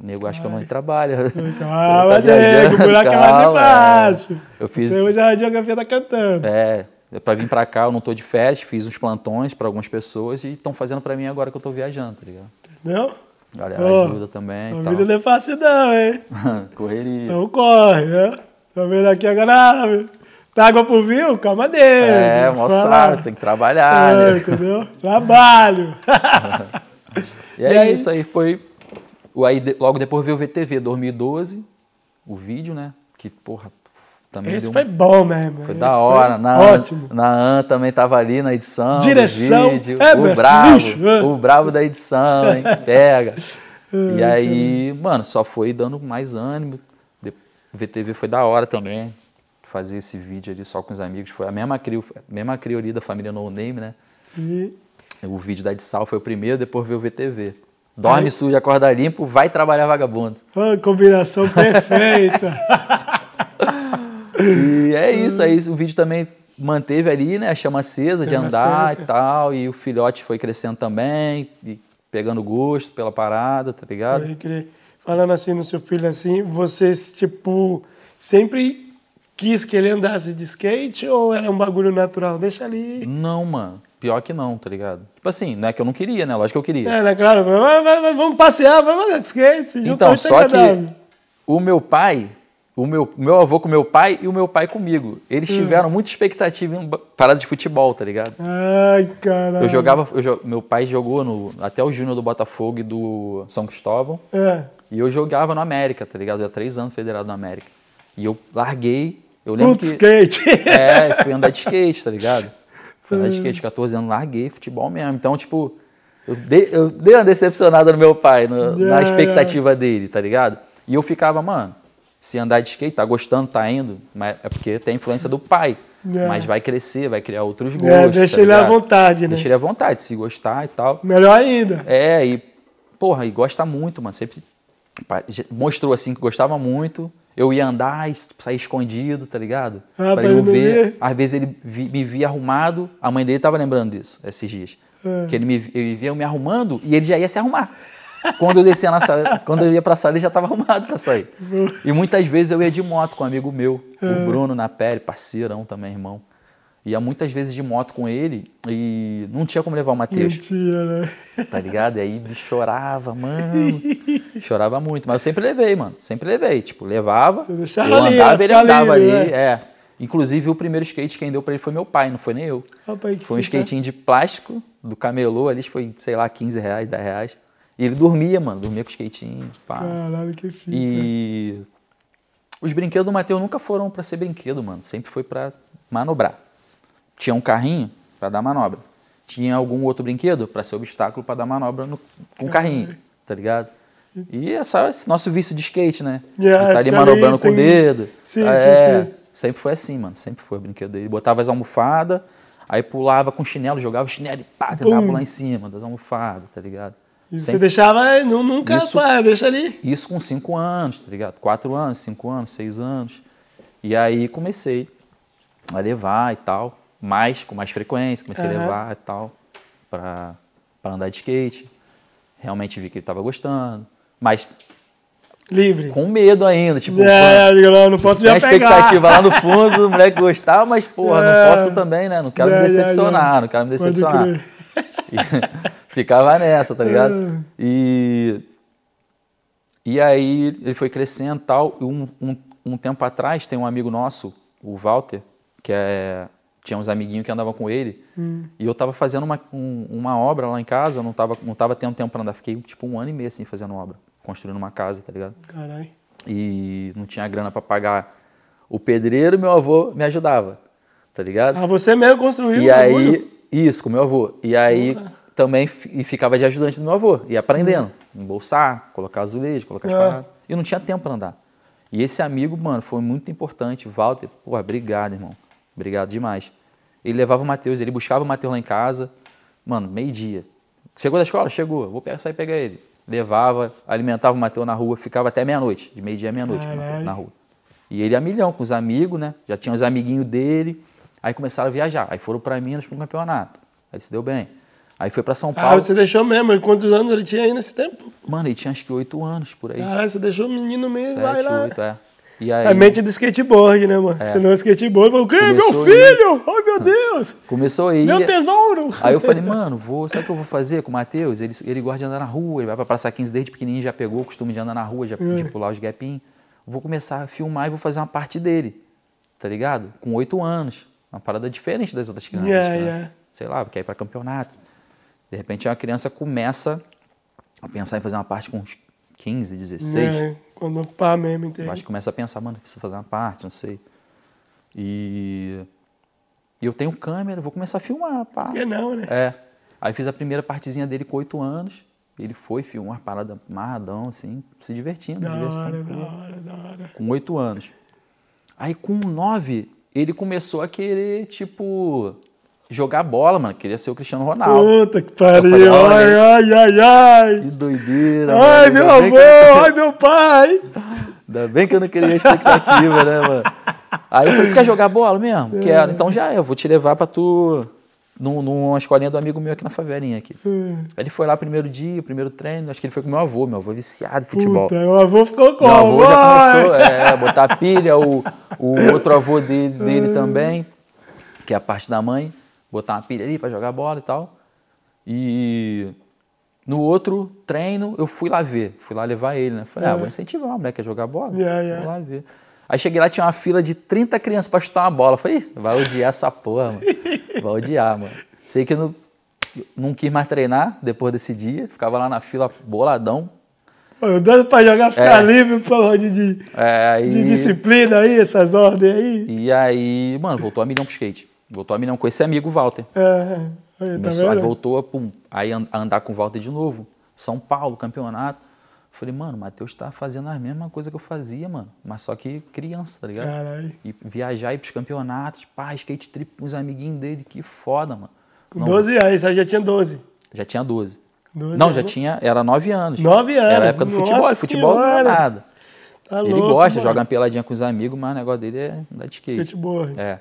Nego, acho que eu não trabalho. [LAUGHS] Calma, Tá nego, o buraco é lá de baixo. Eu fiz. Você hoje a radiografia tá cantando. É, pra vir pra cá eu não tô de férias, fiz uns plantões pra algumas pessoas e estão fazendo pra mim agora que eu tô viajando, tá ligado? Entendeu? A galera Ó, ajuda também A vida não é fácil não, hein? [LAUGHS] Correria. Não corre, né? Tá vendo aqui agora? ah, Tá água pro vinho? Calma dele. É, moçada, tem que trabalhar, É, né? entendeu? Trabalho. [LAUGHS] E é aí? isso aí, foi. Aí logo depois veio o VTV 2012, o vídeo, né? Que, porra, também Esse um- foi bom mesmo. Foi Esse da hora. foi Na, Ótimo. na AN também tava ali na edição. Direção, vídeo. Herbert o bravo. Lixo, né? O bravo da edição, hein? [LAUGHS] Pega. e aí, mano, só foi dando mais ânimo. VTV foi da hora também. Fazer esse vídeo ali só com os amigos. Foi a mesma crio, a mesma crio ali da família No Name, né? E O vídeo da Edissal foi o primeiro, depois veio o VTV. Dorme Aí- sujo, acorda limpo, vai trabalhar vagabundo. ó, combinação perfeita. [LAUGHS] E é [LAUGHS] isso, aí o vídeo também manteve ali, né, a chama acesa de andar acesa. e tal, e o filhote foi crescendo também, e pegando gosto pela parada, tá ligado? Pode crer. Falando assim no seu filho assim, vocês, tipo, sempre quis que ele andasse de skate ou era um bagulho natural? Deixa ali. Não, mano. pior que não, tá ligado? Tipo assim, não é que eu não queria, né? Lógico que eu queria. É, né, claro. Vai, vai, vai, vamos passear, vamos andar de skate. Então, só que o meu pai, o meu, meu avô com meu pai e o meu pai comigo, eles Hum. tiveram muita expectativa em parada de futebol, tá ligado? Ai, caralho. Eu jogava, eu meu pai jogou no, até o Júnior do Botafogo e do São Cristóvão. É. E eu jogava no América, tá ligado? Eu há três anos federado no América. E eu larguei. Eu lembro Putz, que. skate. [LAUGHS] É, fui andar de skate, tá ligado? Fui andar de skate, 14 anos, larguei futebol mesmo. Então, tipo, eu dei, eu dei uma decepcionada no meu pai, no- na Yeah, expectativa dele, tá ligado? E eu ficava, mano, se andar de skate, tá gostando, tá indo, mas é porque tem a influência do pai. Yeah. Mas vai crescer, vai criar outros gostos. É, deixa tá ele à vontade, né? Deixa ele à vontade, se gostar e tal. Melhor ainda. É, e, porra, e gosta muito, mano. Sempre mostrou assim que gostava muito. Eu ia andar e sair escondido, tá ligado? Ah, pra ele não ver. ver. Às vezes ele me via arrumado, a mãe dele tava lembrando disso esses dias. É. Que ele me ele via eu me arrumando e ele já ia se arrumar. Quando eu descia na sala, quando eu ia pra sala, ele já tava arrumado pra sair. E muitas vezes eu ia de moto com um amigo meu, É. o Bruno na pele, parceirão também, irmão. Ia muitas vezes de moto com ele e não tinha como levar o Matheus Mentira, né? tá ligado? E aí ele chorava, mano. chorava muito. Mas eu sempre levei, mano. Sempre levei. Tipo, levava. Você deixava eu ali, andava, ele andava ali. livre, né? É. Inclusive, o primeiro skate quem deu pra ele foi meu pai, não foi nem eu. Rapaz, Foi um skatinho de plástico do camelô ali, foi, sei lá, 15 reais, 10 reais. E ele dormia, mano. Dormia com o skatinho. Pá. Caralho, que fita. E os brinquedos do Matheus nunca foram pra ser brinquedo, mano. Sempre foi pra manobrar. Tinha um carrinho pra dar manobra. Tinha algum outro brinquedo pra ser obstáculo pra dar manobra no, com o carrinho, tá ligado? E essa, esse nosso vício de skate, né? Yeah, [LAUGHS] de estar ali manobrando com o dedo. Sim, Ah, sim, é, sim. Sempre foi assim, mano. Sempre foi o brinquedo dele. Botava as almofadas, aí pulava com chinelo, jogava o chinelo e pá, tentava pular em cima das almofadas, tá ligado? Você deixava, nu- nunca, Isso- pá, deixa ali. isso com 5 anos, tá ligado? 4 anos, 5 anos, 6 anos. E aí comecei a levar e tal, mais, com mais frequência, comecei a Aham. levar e tal, pra, pra andar de skate. Realmente vi que ele tava gostando, mas Livre. com medo ainda, tipo, É, digo, não, não posso me a apegar. expectativa lá no fundo do moleque gostar, mas, porra, [LAUGHS] É. não posso também, né? Não quero É, me é, decepcionar, é. não quero me decepcionar. Ficava nessa, tá ligado? É. E, e aí ele foi crescendo e tal. E um, um, um tempo atrás tem um amigo nosso, o Walter, que é, tinha uns amiguinhos que andavam com ele. Hum. E eu tava fazendo uma, um- uma obra lá em casa, eu não tava, não tava tendo tempo pra andar. Fiquei tipo um ano e meio assim fazendo obra, construindo uma casa, tá ligado? Caralho. E não tinha grana pra pagar o pedreiro meu avô me ajudava, tá ligado? Ah, você mesmo construiu E aí, isso, com meu avô. E aí também e ficava de ajudante do meu avô, ia aprendendo, embolsar, colocar azulejo, colocar as paradas. E não tinha tempo para andar. E esse amigo, mano, foi muito importante, Walter. Pô, obrigado, irmão. Obrigado demais. Ele levava o Matheus, ele buscava o Matheus lá em casa, mano, meio-dia. Chegou da escola? Chegou. Vou pegar, sair pegar ele. Levava, alimentava o Matheus na rua, ficava até meia-noite, de meio-dia a meia-noite na rua. E ele a milhão com os amigos, né? Já tinha os amiguinhos dele. Aí começaram a viajar. Aí foram para Minas para um campeonato. Aí se deu bem. Aí foi para São Ah, Paulo. você deixou mesmo. E Quantos anos ele tinha aí nesse tempo? Mano, ele tinha acho que oito anos por aí. Caralho, você deixou o menino mesmo, vai Sete, lá. oito, é. E aí A mente do skateboard, né, mano? Você não é skateboard, falou, o quê? Meu filho! Ai, meu Deus! começou a ir. Meu tesouro! Aí eu falei, mano, vou, sabe o que eu vou fazer com o Matheus? Ele, ele gosta de andar na rua, ele vai pra Praça 15 desde pequenininho, já pegou o costume de andar na rua, já, de pular os gapinhos. Vou começar a filmar e vou fazer uma parte dele, tá ligado? Com oito anos. Uma parada diferente das outras crianças. Yeah, As crianças, yeah. Sei lá, quer ir pra campeonato. De repente uma criança começa a pensar em fazer uma parte com uns 15, 16. É, quando pá mesmo, entende? Eu acho que começa a pensar, mano, preciso fazer uma parte, não sei. E, eu tenho câmera, vou começar a filmar, pá. Por que não, né? É. Aí fiz a primeira partezinha dele com oito anos. Ele foi, filmou uma parada amarradão, assim, se divertindo, Da diversão. hora, da hora, da hora. Com oito anos. Aí com nove, ele começou a querer, tipo, jogar bola, mano. Queria ser o Cristiano Ronaldo. Puta que pariu! falei, Ai, ai, ai, ai! Que doideira, Ai, mano. meu Ainda eu- avô! Ai, meu pai! Ainda bem que eu não queria expectativa, né, mano? Aí eu falei, tu quer jogar bola mesmo? Quero. Então já é, eu vou te levar pra tu... Num, numa escolinha do amigo meu aqui na favelinha aqui. Hum. Ele foi lá primeiro dia, primeiro treino, acho que ele foi com meu avô, meu avô é viciado em futebol. Puta, o avô ficou Meu avô como? já começou é, a botar pilha, o, o outro avô dele, dele também, que é a parte da mãe. Botar uma pilha ali pra jogar bola e tal. E no outro treino, eu fui lá ver. Fui lá levar ele, né? Falei, ah, vou incentivar o moleque a jogar bola. Yeah, yeah. Vou lá ver. Aí cheguei lá, tinha uma fila de 30 crianças pra chutar uma bola. Falei, "Ih, vai odiar essa porra, mano. Vai odiar, mano. Sei que eu não, não quis mais treinar depois desse dia. Ficava lá na fila boladão. Pô, Dando pra jogar, ficar É. livre, pô, de, de, É, aí... de disciplina aí, essas ordens aí. E aí, mano, voltou a milhão pro skate. Voltou a milhão com esse amigo, Walter. É, aí, tá aí voltou pum, aí a andar com o Walter de novo. São Paulo, campeonato. Falei, mano, o Matheus tá fazendo a mesma coisa que eu fazia, mano. Mas só que criança, tá ligado? Caralho. E viajar, ir pros campeonatos, pá, skate trip com os amiguinhos dele, que foda, mano. Com Não, 12 anos, aí já tinha 12. Já tinha 12. 12 Não, já anos. tinha, era 9 anos. 9 anos. Era a época do futebol, Nossa e futebol não é Senhora. nada. Tá Ele louco, gosta, mano. joga uma peladinha com os amigos, mas o negócio dele é andar de skate. Skateboard. É.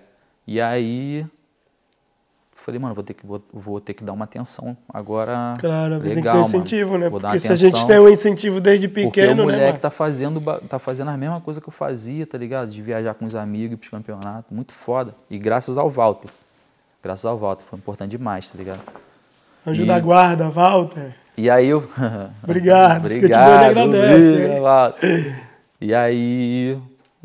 E aí. Falei, mano, vou ter que, vou, vou ter que dar uma atenção agora. Claro, tem que legal, ter mano. incentivo, né? Vou Porque se a gente tem um incentivo desde Porque o pequeno, né, moleque mano? tá fazendo, tá fazendo a mesma coisa que eu fazia, tá ligado? De viajar com os amigos ir pros campeonatos. Muito foda. E graças ao Walter. Graças ao Walter. Foi importante demais, tá ligado? Anjo E- da guarda, Walter. E aí eu. [LAUGHS] [LAUGHS] Obrigado, Obrigado. agradece, obrigado? Walter. E aí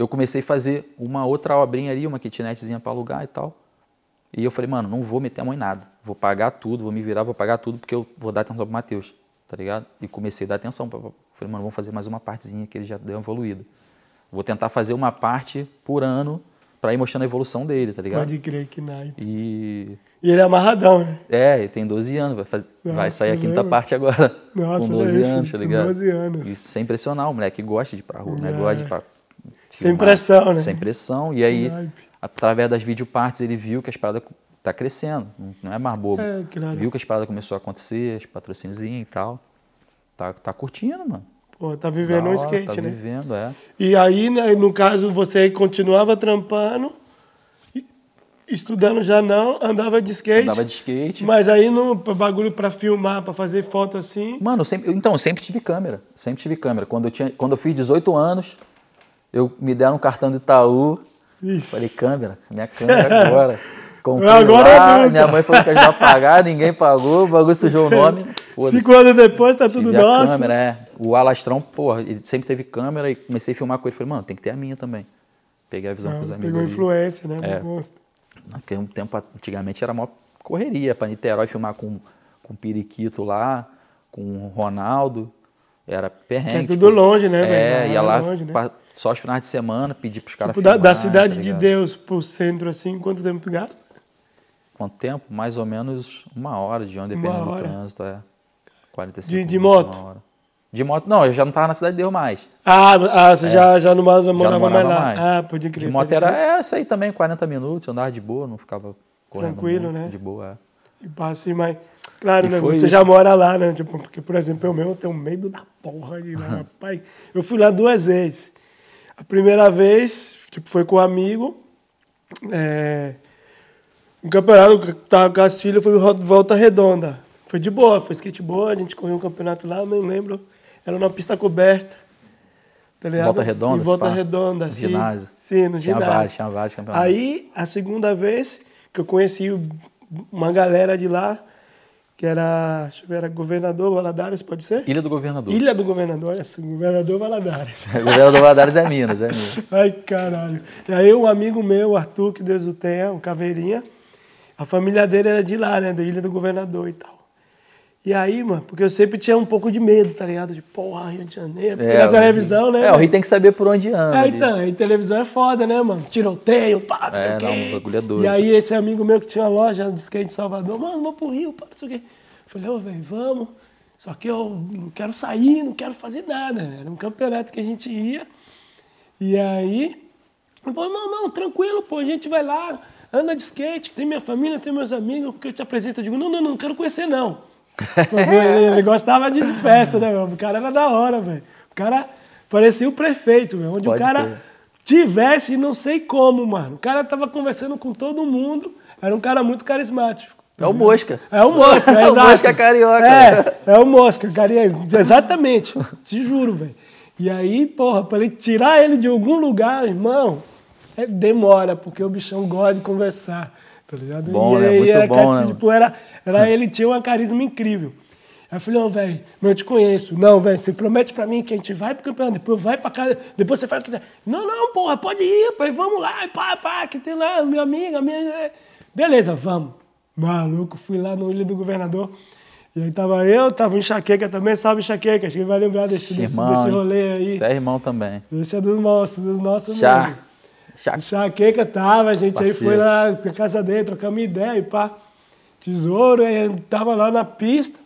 eu comecei a fazer uma outra obrinha ali, uma kitnetzinha pra alugar e tal. E eu falei, mano, não vou meter a mão em nada. Vou pagar tudo, vou me virar, vou pagar tudo, porque eu vou dar atenção pro Matheus, tá ligado? E comecei a dar atenção. Pra... Falei, mano, vamos fazer mais uma partezinha que ele já deu evoluída. Vou tentar fazer uma parte por ano pra ir mostrando a evolução dele, tá ligado? Pode crer que naipe. E. E ele é amarradão, né? É, ele tem 12 anos, vai, faz- vai Nossa, sair a quinta lembro. parte agora. Nossa, com 12 lembro, anos, tá ligado? 12 anos. E sem pressionar, o moleque gosta de ir pra rua, né? É. Gosta de ir pra Sem pressão, né? Sem pressão. E aí, através das videopartes, ele viu que as paradas tá crescendo. não- é mais bobo. É, claro. Viu que as paradas começaram a acontecer, os patrocíniozinhos e tal. Tá, tá curtindo, mano. Pô, tá vivendo Da um hora, skate, tá né? vivendo, é. E aí, né, no caso, você continuava trampando, estudando já não, andava de skate. Andava de skate. Mas aí no bagulho pra filmar, pra fazer foto assim. Mano, eu sempre, então, eu sempre tive câmera. Sempre tive câmera. Quando eu, tinha, quando eu fiz 18 anos, eu me deram um cartão do Itaú. Ixi. Falei, câmera, minha câmera agora. [LAUGHS] Comprei Agora é lá, minha mãe falou que a gente vai pagar, ninguém pagou, o bagulho sujou o nome. Cinco anos depois tá tudo Tive nosso. câmera, é. O Alastrão, porra, ele sempre teve câmera e comecei a filmar com ele. Falei, mano, tem que ter a minha também. Peguei a visão Não, com os amigos. pegou ali. influência, né? É. Porque um tempo antigamente era maior correria para Niterói filmar com, com o Periquito lá, com o Ronaldo. Era perrengue. É tudo longe, né, É, velho? ia Lá longe, né? só os finais de semana, pedir pros caras Tipo, da, da cidade tá de? Deus pro centro, assim, quanto tempo tu gasta? Quanto tempo? Mais ou menos uma hora de onde, dependendo do trânsito, é. 45 De- de minutos, moto? uma hora. De moto, não, eu já não tava na cidade de Deus mais. Ah, ah você já, já não morava, morava mais morava lá. mais. Ah, pode crer. De moto pode era crer. é, isso aí também, 40 minutos, andava de boa, não ficava correndo Tranquilo, muito, né? De boa, é. E passa assim, mas. Claro, E né? Você isso. já mora lá, né? Tipo, porque, por exemplo, eu mesmo tenho medo da porra de lá, rapaz. Eu fui lá duas vezes. A primeira vez, tipo, foi com um amigo. É, um campeonato que tava com as filhas foi Volta Redonda. Foi de boa, foi skateboard, a gente correu um campeonato lá, não lembro. Era numa pista coberta. Tá? Volta Redonda, Em Volta? Redonda, No sim. ginásio? Sim, no Tinha ginásio. vários, tinha vários campeonatos. Aí, a segunda vez que eu conheci uma galera de lá, que era, deixa eu ver, era governador Valadares, pode ser? Ilha do Governador. Ilha do Governador, essa, governador Valadares. [LAUGHS] Governador Valadares é Minas, é Minas. Ai, caralho. E aí um amigo meu, o Arthur, que Deus o tenha, um caveirinha, a família dele era de lá, né, da Ilha do Governador e tal. E aí, mano, porque eu sempre tinha um pouco de medo, tá ligado? De porra, Rio de Janeiro, porque na o televisão, né? É, o velho? Rio tem que saber por onde anda. É, ali. então, aí televisão é foda, né, mano? Tiroteio, pá, não sei É, o quê. não, o bagulho é doido. E aí esse amigo meu que tinha uma loja de skate em Salvador, mano, vamos pro Rio, pá, não sei o quê. Eu falei, ô, velho, vamos. Só que eu não quero sair, não quero fazer nada. Era um campeonato que a gente ia. E aí, ele falou, não, não, tranquilo, pô, a gente vai lá, anda de skate, tem minha família, tem meus amigos, porque eu te apresento. Eu digo, não, não, não, não quero conhecer, não. Ele, gostava de festa, né, meu? O cara era da hora, velho. O cara parecia o prefeito, meu. Onde Pode o cara crer. tivesse, não sei como, mano. O cara tava conversando com todo mundo. Era um cara muito carismático. É o Mosca. É o Mosca, é [LAUGHS] É o. Mosca carioca. É, é o Mosca, carioca. Exatamente. Te juro, velho. E aí, porra, pra ele tirar ele de algum lugar, irmão, é, demora, porque o bichão gosta de conversar. tá ligado? Bom, e né? aí Muito era, bom, né, Tipo, era, era, ele tinha uma carisma incrível. Aí eu falei, não, velho, eu te conheço. Não, velho, você promete pra mim que a gente vai pro campeonato, depois vai pra casa, depois você faz o que quiser. Não, não, porra, pode ir, rapaz, vamos lá, pá, pá, que tem lá, meu amigo, a minha... Beleza, vamos. Maluco, fui lá no Ilha do Governador. E aí tava eu, tava o Enxaqueca também, salve Enxaqueca, acho que ele vai lembrar desse, Irmão, desse rolê aí. Você é irmão também. Esse é dos nossos, dos nossos Chá. mesmo. Enxaqueca tava, a gente aí foi lá na casa dele, trocamos ideia e pá. Tesouro, aí tava lá na pista.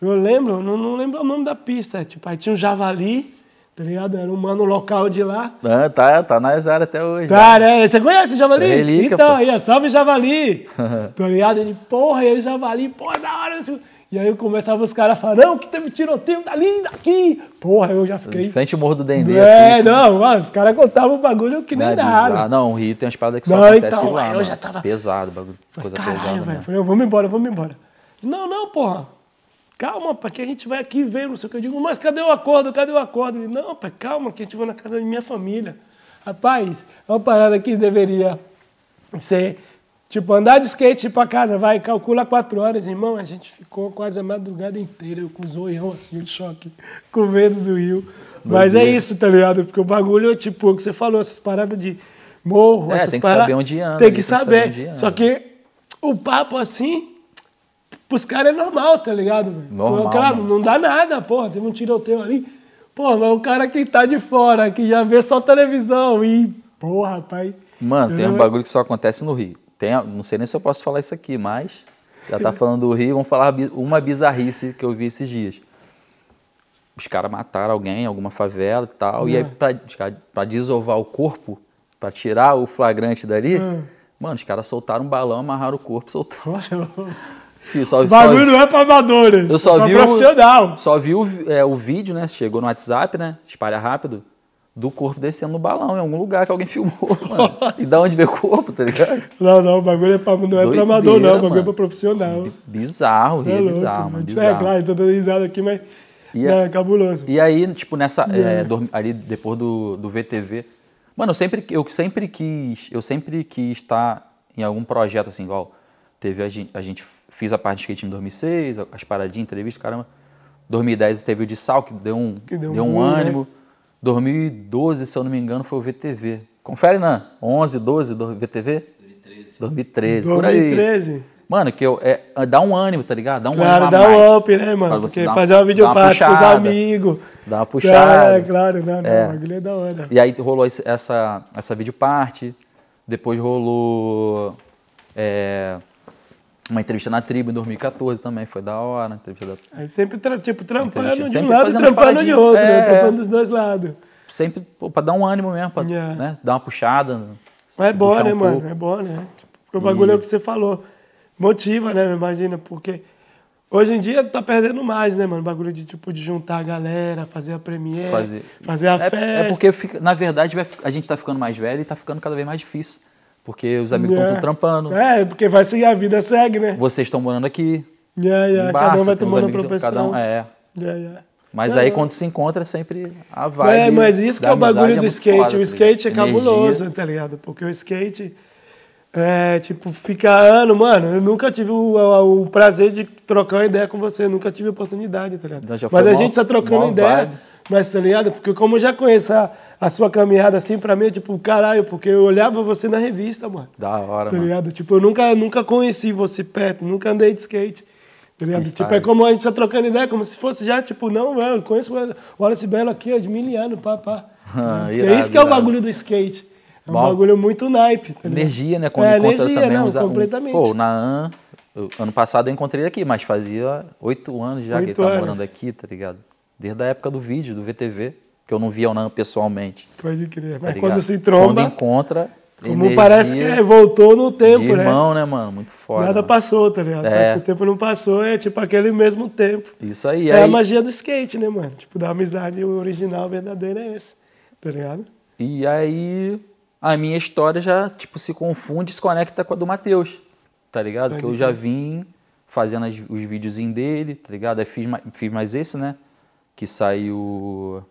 Eu lembro, não, não lembro o nome da pista. Tipo, aí tinha um javali, tá ligado? Era um mano local de lá. Ah, tá, tá na área até hoje. Cara, é, você conhece o javali? É relíquia, então, pô. aí, salve javali! [LAUGHS] tá ligado? Ele, porra, e aí javali, porra, da hora. isso. E aí começava os caras a falar, não, que teve tiroteio dali, daqui. Porra, eu já De fiquei. frente ao Morro do Dendê. É, aqui, não, mano, os caras contavam o bagulho que nem é nada. bizarro. Não, o Rio tem umas paradas que só Não, acontece então, lá. eu mano. já tava- Pesado, bagulho. Coisa Caralho, pesada velho. Falei, vamos embora, vamos embora. Não, não, porra. Calma, pai, que a gente vai aqui ver, não sei o que. Eu digo, mas cadê o acordo? Cadê o acordo? Ele, não, pai, calma, que a gente vai na casa da minha família. Rapaz, é uma parada que deveria ser, tipo, andar de skate ir pra casa, vai, calcula quatro horas, irmão. A gente ficou quase a madrugada inteira, eu com os olhão assim, de choque, com medo do rio. Mas é isso, tá ligado? Porque o bagulho, tipo, o que você falou, essas paradas de morro, É, essas tem que paradas, saber onde anda, Tem ali, que tem que saber saber. onde anda. Só que o papo assim, pros caras é normal, tá ligado? Normal, Claro, mano. não dá nada, porra, teve um tiroteio ali. Pô, mas o cara que tá de fora, que já vê só televisão e. Porra, rapaz. Mano, tem um bagulho que só acontece no Rio. Tem, não sei nem se eu posso falar isso aqui, mas já tá falando do Rio, vamos falar uma bizarrice que eu vi esses dias. Os caras mataram alguém em alguma favela e tal, e aí pra, pra desovar o corpo, pra tirar o flagrante dali, Ah. mano, os caras soltaram um balão, amarraram o corpo, soltaram. O Filho, só, bagulho só, não é pra amadores. eu só é vi o, profissional. só vi o, é, o vídeo, né? Chegou no WhatsApp, né? Espalha rápido. Do corpo descendo no balão em algum lugar que alguém [LAUGHS] filmou, mano. E da onde veio o corpo, tá ligado? Não, não, o bagulho é pra, não é pra amador, não. Doideira, O bagulho é mano. pra profissional. Bizarro, É é louco, bizarro, mano. mano. É, Bizarro. claro, tô dando risada aqui, mas. E é, a- cabuloso. E aí, tipo, nessa. é, dormi- ali depois do, do VTV. Mano, eu sempre, eu sempre quis. Eu sempre quis estar em algum projeto assim, igual. Teve a gente, a gente fiz a parte de skate em 2006, as paradinhas, entrevista, caramba. 2010 teve o de Sal, que deu um, Que deu deu um um, boom, né? Ânimo. 2012, se eu não me engano, foi o VTV. Confere, Nan. 11, 12 do VTV? 2013. 2013, por aí. 2013. Mano, que eu, é, dá um ânimo, tá ligado? Dá um Claro, ânimo dá a mais. um up, né, mano? Porque uma- fazer uma videoparte com os amigos. Dá uma puxada. É, claro, não, não. É. É da hora. E aí rolou essa, essa videoparte, depois rolou é, uma entrevista na tribo em 2014 também, foi da hora, entrevista da- Aí sempre, tipo, trampando de um Sempre lado e trampando de outro, né? É. Trampando dos dois lados. sempre pô, pra dar um ânimo mesmo, pra Yeah. né, dar uma puxada. Mas é bom, né, um mano? pouco. É bom, né? Tipo, o bagulho é o que você falou. Motiva, né? Imagina, porque hoje em dia tá perdendo mais, né, mano? O bagulho de, tipo, de juntar a galera, fazer a premiere, Fazer. fazer a É, festa. é porque, fica- na verdade, a gente tá ficando mais velho e tá ficando cada vez mais difícil. Porque os amigos estão É. trampando, É, porque vai seguir, a vida segue, né? vocês estão morando aqui, Yeah, yeah, em cada um Barça, vai tomando proporção. cada um, é. Yeah, yeah. Mas Não, aí quando se encontra é sempre a vibe. É, mas isso que é o bagulho do muito skate. foda, o tá skate é cabuloso, Energia. tá ligado? Porque o skate é, tipo, fica ano, mano. Eu nunca tive o, o- prazer de trocar uma ideia com você, nunca tive a oportunidade, tá ligado? Então mas a mó- gente tá trocando ideia, vibe. mas tá ligado? Porque como eu já conheço a, a sua caminhada assim, pra mim é tipo, caralho, porque eu olhava você na revista, mano. Da hora, Tá mano. ligado? Tipo, eu nunca, nunca conheci você perto, nunca andei de skate. Tá ligado? Freestyle. Tipo, é como a gente tá trocando ideia, como se fosse já, tipo, não, velho, eu conheço o Wallace Belo aqui, ó, de mil anos, pá, pá. [LAUGHS] Ah, é irado, isso que é o bagulho do skate. É um Bom. bagulho muito naipe, tá? Energia, né? Quando É, encontra energia, também não, um- completamente. Pô, na AN, eu- ano passado eu encontrei ele aqui, mas fazia oito anos já que ele tá anos. morando aqui, tá ligado? Desde a época do vídeo, do VTV, que eu não via o Nan pessoalmente. Pode crer. Tá Mas ligado? quando se tromba, Quando encontra, como parece que voltou no tempo, de né? irmão, né, mano? Muito foda. Nada mano. passou, tá ligado? É. Parece que o tempo não passou, é tipo aquele mesmo tempo. Isso aí. É aí a magia do skate, né, mano? Tipo, da amizade original, verdadeiro é esse, tá ligado? E aí a minha história já, tipo, se confunde, se conecta com a do Matheus, tá ligado? Pode que eu já vim fazendo os videozinhos dele, tá ligado? Aí fiz, ma- fiz mais esse, né? Que saiu...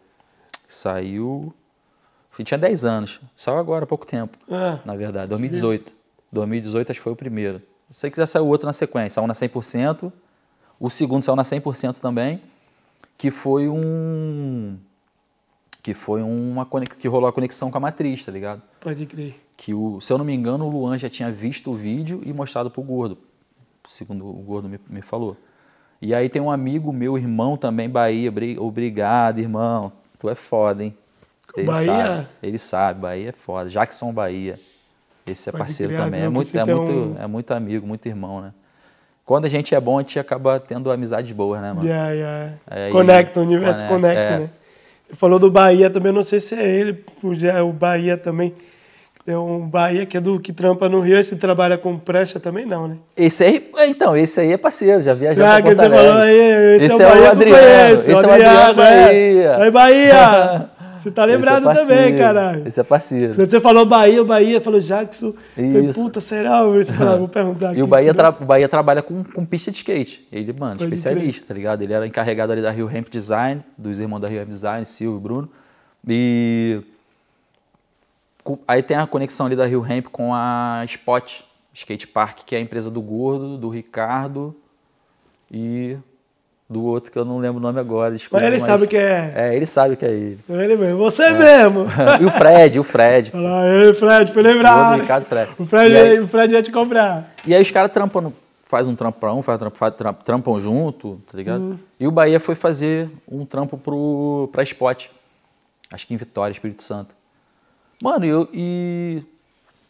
Saiu... tinha 10 anos. Saiu agora há pouco tempo, Ah, na verdade, 2018. 2018 acho que foi o primeiro. Sei que já saiu outro na sequência, saiu na 100%. O segundo saiu na 100% também, que foi um que foi uma que rolou a conexão com a matriz, tá ligado? Pode crer. Que o, se eu não me engano, o Luan já tinha visto o vídeo e mostrado pro Gordo, segundo o Gordo me, me falou. E aí tem um amigo meu, irmão também, Bahia, obrigado, irmão. Tu é foda, hein? Ele Bahia? Sabe, ele sabe, Bahia é foda. Jackson Bahia. Esse é Pode parceiro criar, também. É muito, é, muito, um... é muito amigo, muito irmão, né? Quando a gente é bom, a gente acaba tendo amizades boas, né, mano? Yeah, yeah. É, conecta, o universo conecta, conecta é. né? Ele falou do Bahia também, não sei se é ele, o Bahia também. Tem um Bahia que é do que trampa no Rio, esse trabalha com precha também não, né? Esse aí, então, esse aí é parceiro, já viajou ah, pra Porto Alegre. Falou aí, esse, esse é o Bahia é o Adriano, conheço, esse é o Adriano, Bahia. Aí, Bahia! [LAUGHS] Você tá lembrado é também, caralho. Esse é parceiro. Você falou Bahia, o Bahia falou Jackson. Isso. Falei, puta, será? Você falou, vou perguntar [LAUGHS] aqui. E o Bahia, tra o Bahia trabalha com, com pista de skate. Ele, mano, Pode especialista, crer. tá ligado? Ele era encarregado ali da Rio Ramp Design, dos irmãos da Rio Ramp Design, Silvio e Bruno. E aí tem a conexão ali da Rio Ramp com a Spot Skate Park, que é a empresa do Gordo, do Ricardo e do outro que eu não lembro o nome agora. Desculpa, mas ele mas... sabe que é. É, ele sabe que é ele. Ele mesmo, você é. mesmo. [LAUGHS] e o Fred, o Fred. Olha lá, ele, Fred, foi lembrar. O Ricardo Fred. O Fred, aí... o Fred ia te comprar. E aí os caras trampam, faz um trampão, faz, faz trampam junto, tá ligado? Uhum. E o Bahia foi fazer um trampo pro, pra Spot. Acho que em Vitória, Espírito Santo. Mano, eu, e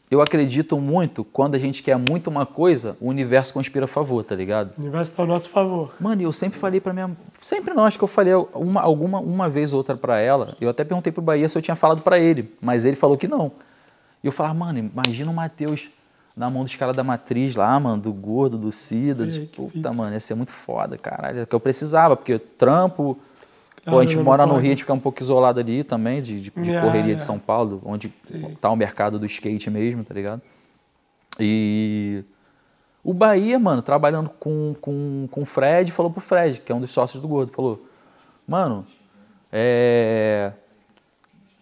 eu acredito muito, quando a gente quer muito uma coisa, o universo conspira a favor, tá ligado? O universo está ao nosso favor. Mano, eu sempre falei pra minha. Sempre não, acho que eu falei uma, alguma uma vez ou outra pra ela. Eu até perguntei pro Bahia se eu tinha falado pra ele, mas ele falou que não. E eu falava, mano, imagina o Matheus na mão dos caras da matriz lá, mano, do gordo, do Cida. Ai, puta, mano, ia ser muito foda, caralho. É o que eu precisava, porque trampo, Pô, a gente mora no Rio, a gente fica um pouco isolado ali também, de, de, de correria de São Paulo, onde Sim. tá o mercado do skate mesmo, tá ligado? E o Bahia, mano, trabalhando com, com, com o Fred, falou pro Fred, que é um dos sócios do Gordo, falou, mano, é...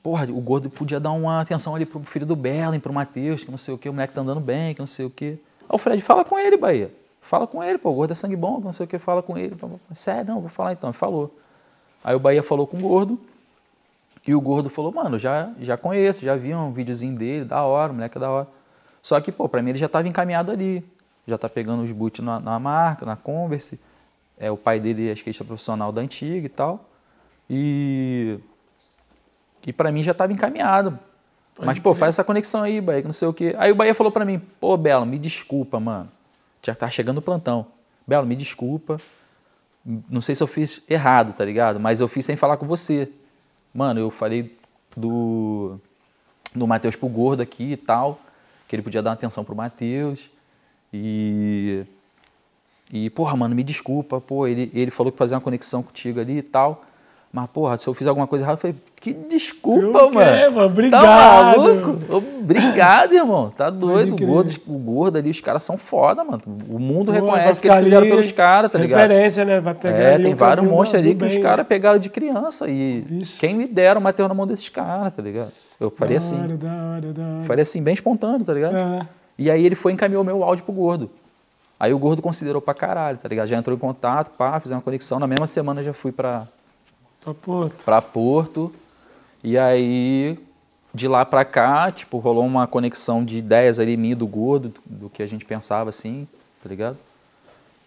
Porra, o Gordo podia dar uma atenção ali pro filho do Belen, pro Matheus, que não sei o que, o moleque tá andando bem, que não sei o que. Aí o Fred, fala com ele, Bahia. Fala com ele, pô, o Gordo é sangue bom, que não sei o que, fala com ele. Sério, não, vou falar então. Ele falou. Aí o Bahia falou com o Gordo, e o Gordo falou, mano, já, já conheço, já vi um videozinho dele, da hora, o moleque é da hora. Só que, pô, pra mim ele já estava encaminhado ali. Já tá pegando os boots na, na, marca, na Converse. É, o pai dele é profissional da antiga e tal. E. E pra mim já estava encaminhado. Mas, pô, faz essa conexão aí, Bahia, que não sei o quê. Aí o Bahia falou pra mim, pô, Belo, me desculpa, mano. Já tá chegando o plantão. Belo, me desculpa. Não sei se eu fiz errado, tá ligado? Mas eu fiz sem falar com você. Mano, eu falei do, do Matheus pro gordo aqui e tal, que ele podia dar uma atenção pro Matheus. E. E, porra, mano, me desculpa, pô, ele, ele falou que fazia uma conexão contigo ali e tal. Mas, porra, se eu fiz alguma coisa errada, eu falei, que desculpa, mano. É, mano. Obrigado. Tá maluco? Obrigado, irmão. Tá doido. O gordo, o gordo ali, os caras são foda, mano. O mundo Pô, reconhece que eles fizeram pelos caras, tá ligado? Referência, né? Vai pegar é, tem vários monstros ali que bem. os caras pegaram de criança. E Vixe. quem me dera o Mateus na mão desses caras, tá ligado? Eu faria assim. Da hora, da hora. Faria assim, bem espontâneo, tá ligado? É. E aí ele foi e encaminhou meu áudio pro gordo. Aí o gordo considerou pra caralho, tá ligado? Já entrou em contato, pá, fizemos uma conexão. Na mesma semana já fui pra, Pra Porto. Pra Porto. E aí, de lá pra cá, tipo, rolou uma conexão de ideias ali minha do gordo, do que a gente pensava assim, tá ligado?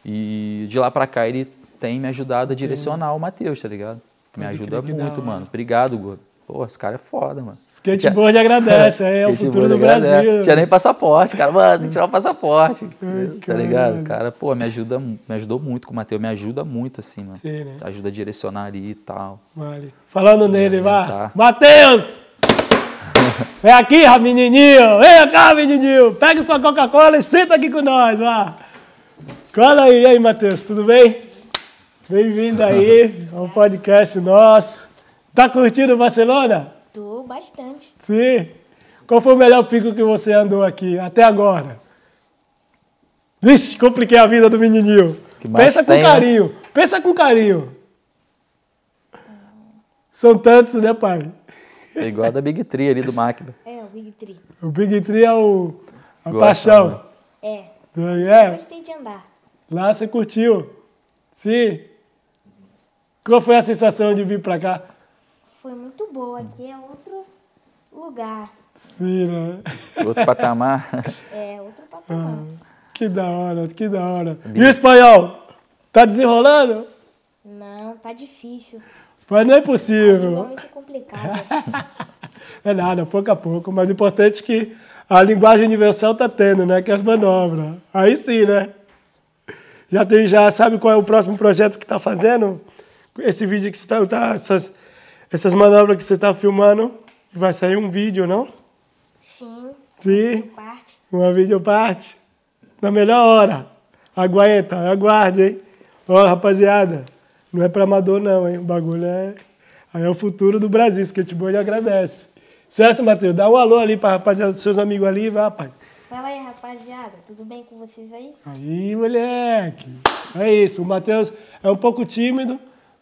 E de lá pra cá ele tem me ajudado a direcionar o Matheus, tá ligado? Me ajuda muito, mano. Obrigado, gordo. Pô, esse cara é foda, mano. Skateboard Tinha... agradece, é, é o [LAUGHS] futuro do Brasil. Tinha nem passaporte, cara. Mano, tem que tirar o passaporte. Ai, tá ligado? Cara, pô, me ajuda, me ajudou muito com o Matheus. Me ajuda muito, assim, mano. Sim, né? Ajuda a direcionar ali e tal. Vale. Falando nele, vá. Tá. Matheus! Vem [LAUGHS] aqui, menininho! Vem cá, menininho! Pega sua Coca-Cola e senta aqui com nós, vá! Cola aí, e aí, Matheus, tudo bem? Bem-vindo aí [LAUGHS] ao podcast nosso. Tá curtindo Barcelona? Tô bastante. Sim. Qual foi o melhor pico que você andou aqui até agora? Vixe, compliquei a vida do menininho. Pensa com tem, né? carinho. Né? Pensa com carinho. São tantos, né, pai? É igual a da Big Tree ali do Macba. É, o Big Tree. O Big Tree é o, A Gosta, paixão. né? É, É, gostei de andar. lá você curtiu. Sim. Qual foi a sensação de vir pra cá? Foi muito boa. Aqui é outro lugar. Né? Outro patamar. [LAUGHS] É outro patamar. Que da hora, que da hora. E o espanhol? Tá desenrolando? Não, tá difícil. Mas não é possível. muito complicado. [LAUGHS] É nada, pouco a pouco. Mas o importante é que a linguagem universal tá tendo, né? Que é as manobras. Aí sim, né? Já, tem, já sabe qual é o próximo projeto que tá fazendo? Esse vídeo que você tá... tá essas, essas manobras que você tá filmando, vai sair um vídeo, não? Sim, Sim. parte. Uma videoparte. Na melhor hora. Aguenta, aguarde, hein? Ó, rapaziada, não é pra amador não, hein? O bagulho é... Aí é o futuro do Brasil, skateboard agradece. Certo, Matheus? Dá um alô ali pra rapaziada dos seus amigos ali, vai, rapaz. Fala aí, rapaziada. Tudo bem com vocês aí? Aí, moleque. É isso. O Matheus é um pouco tímido,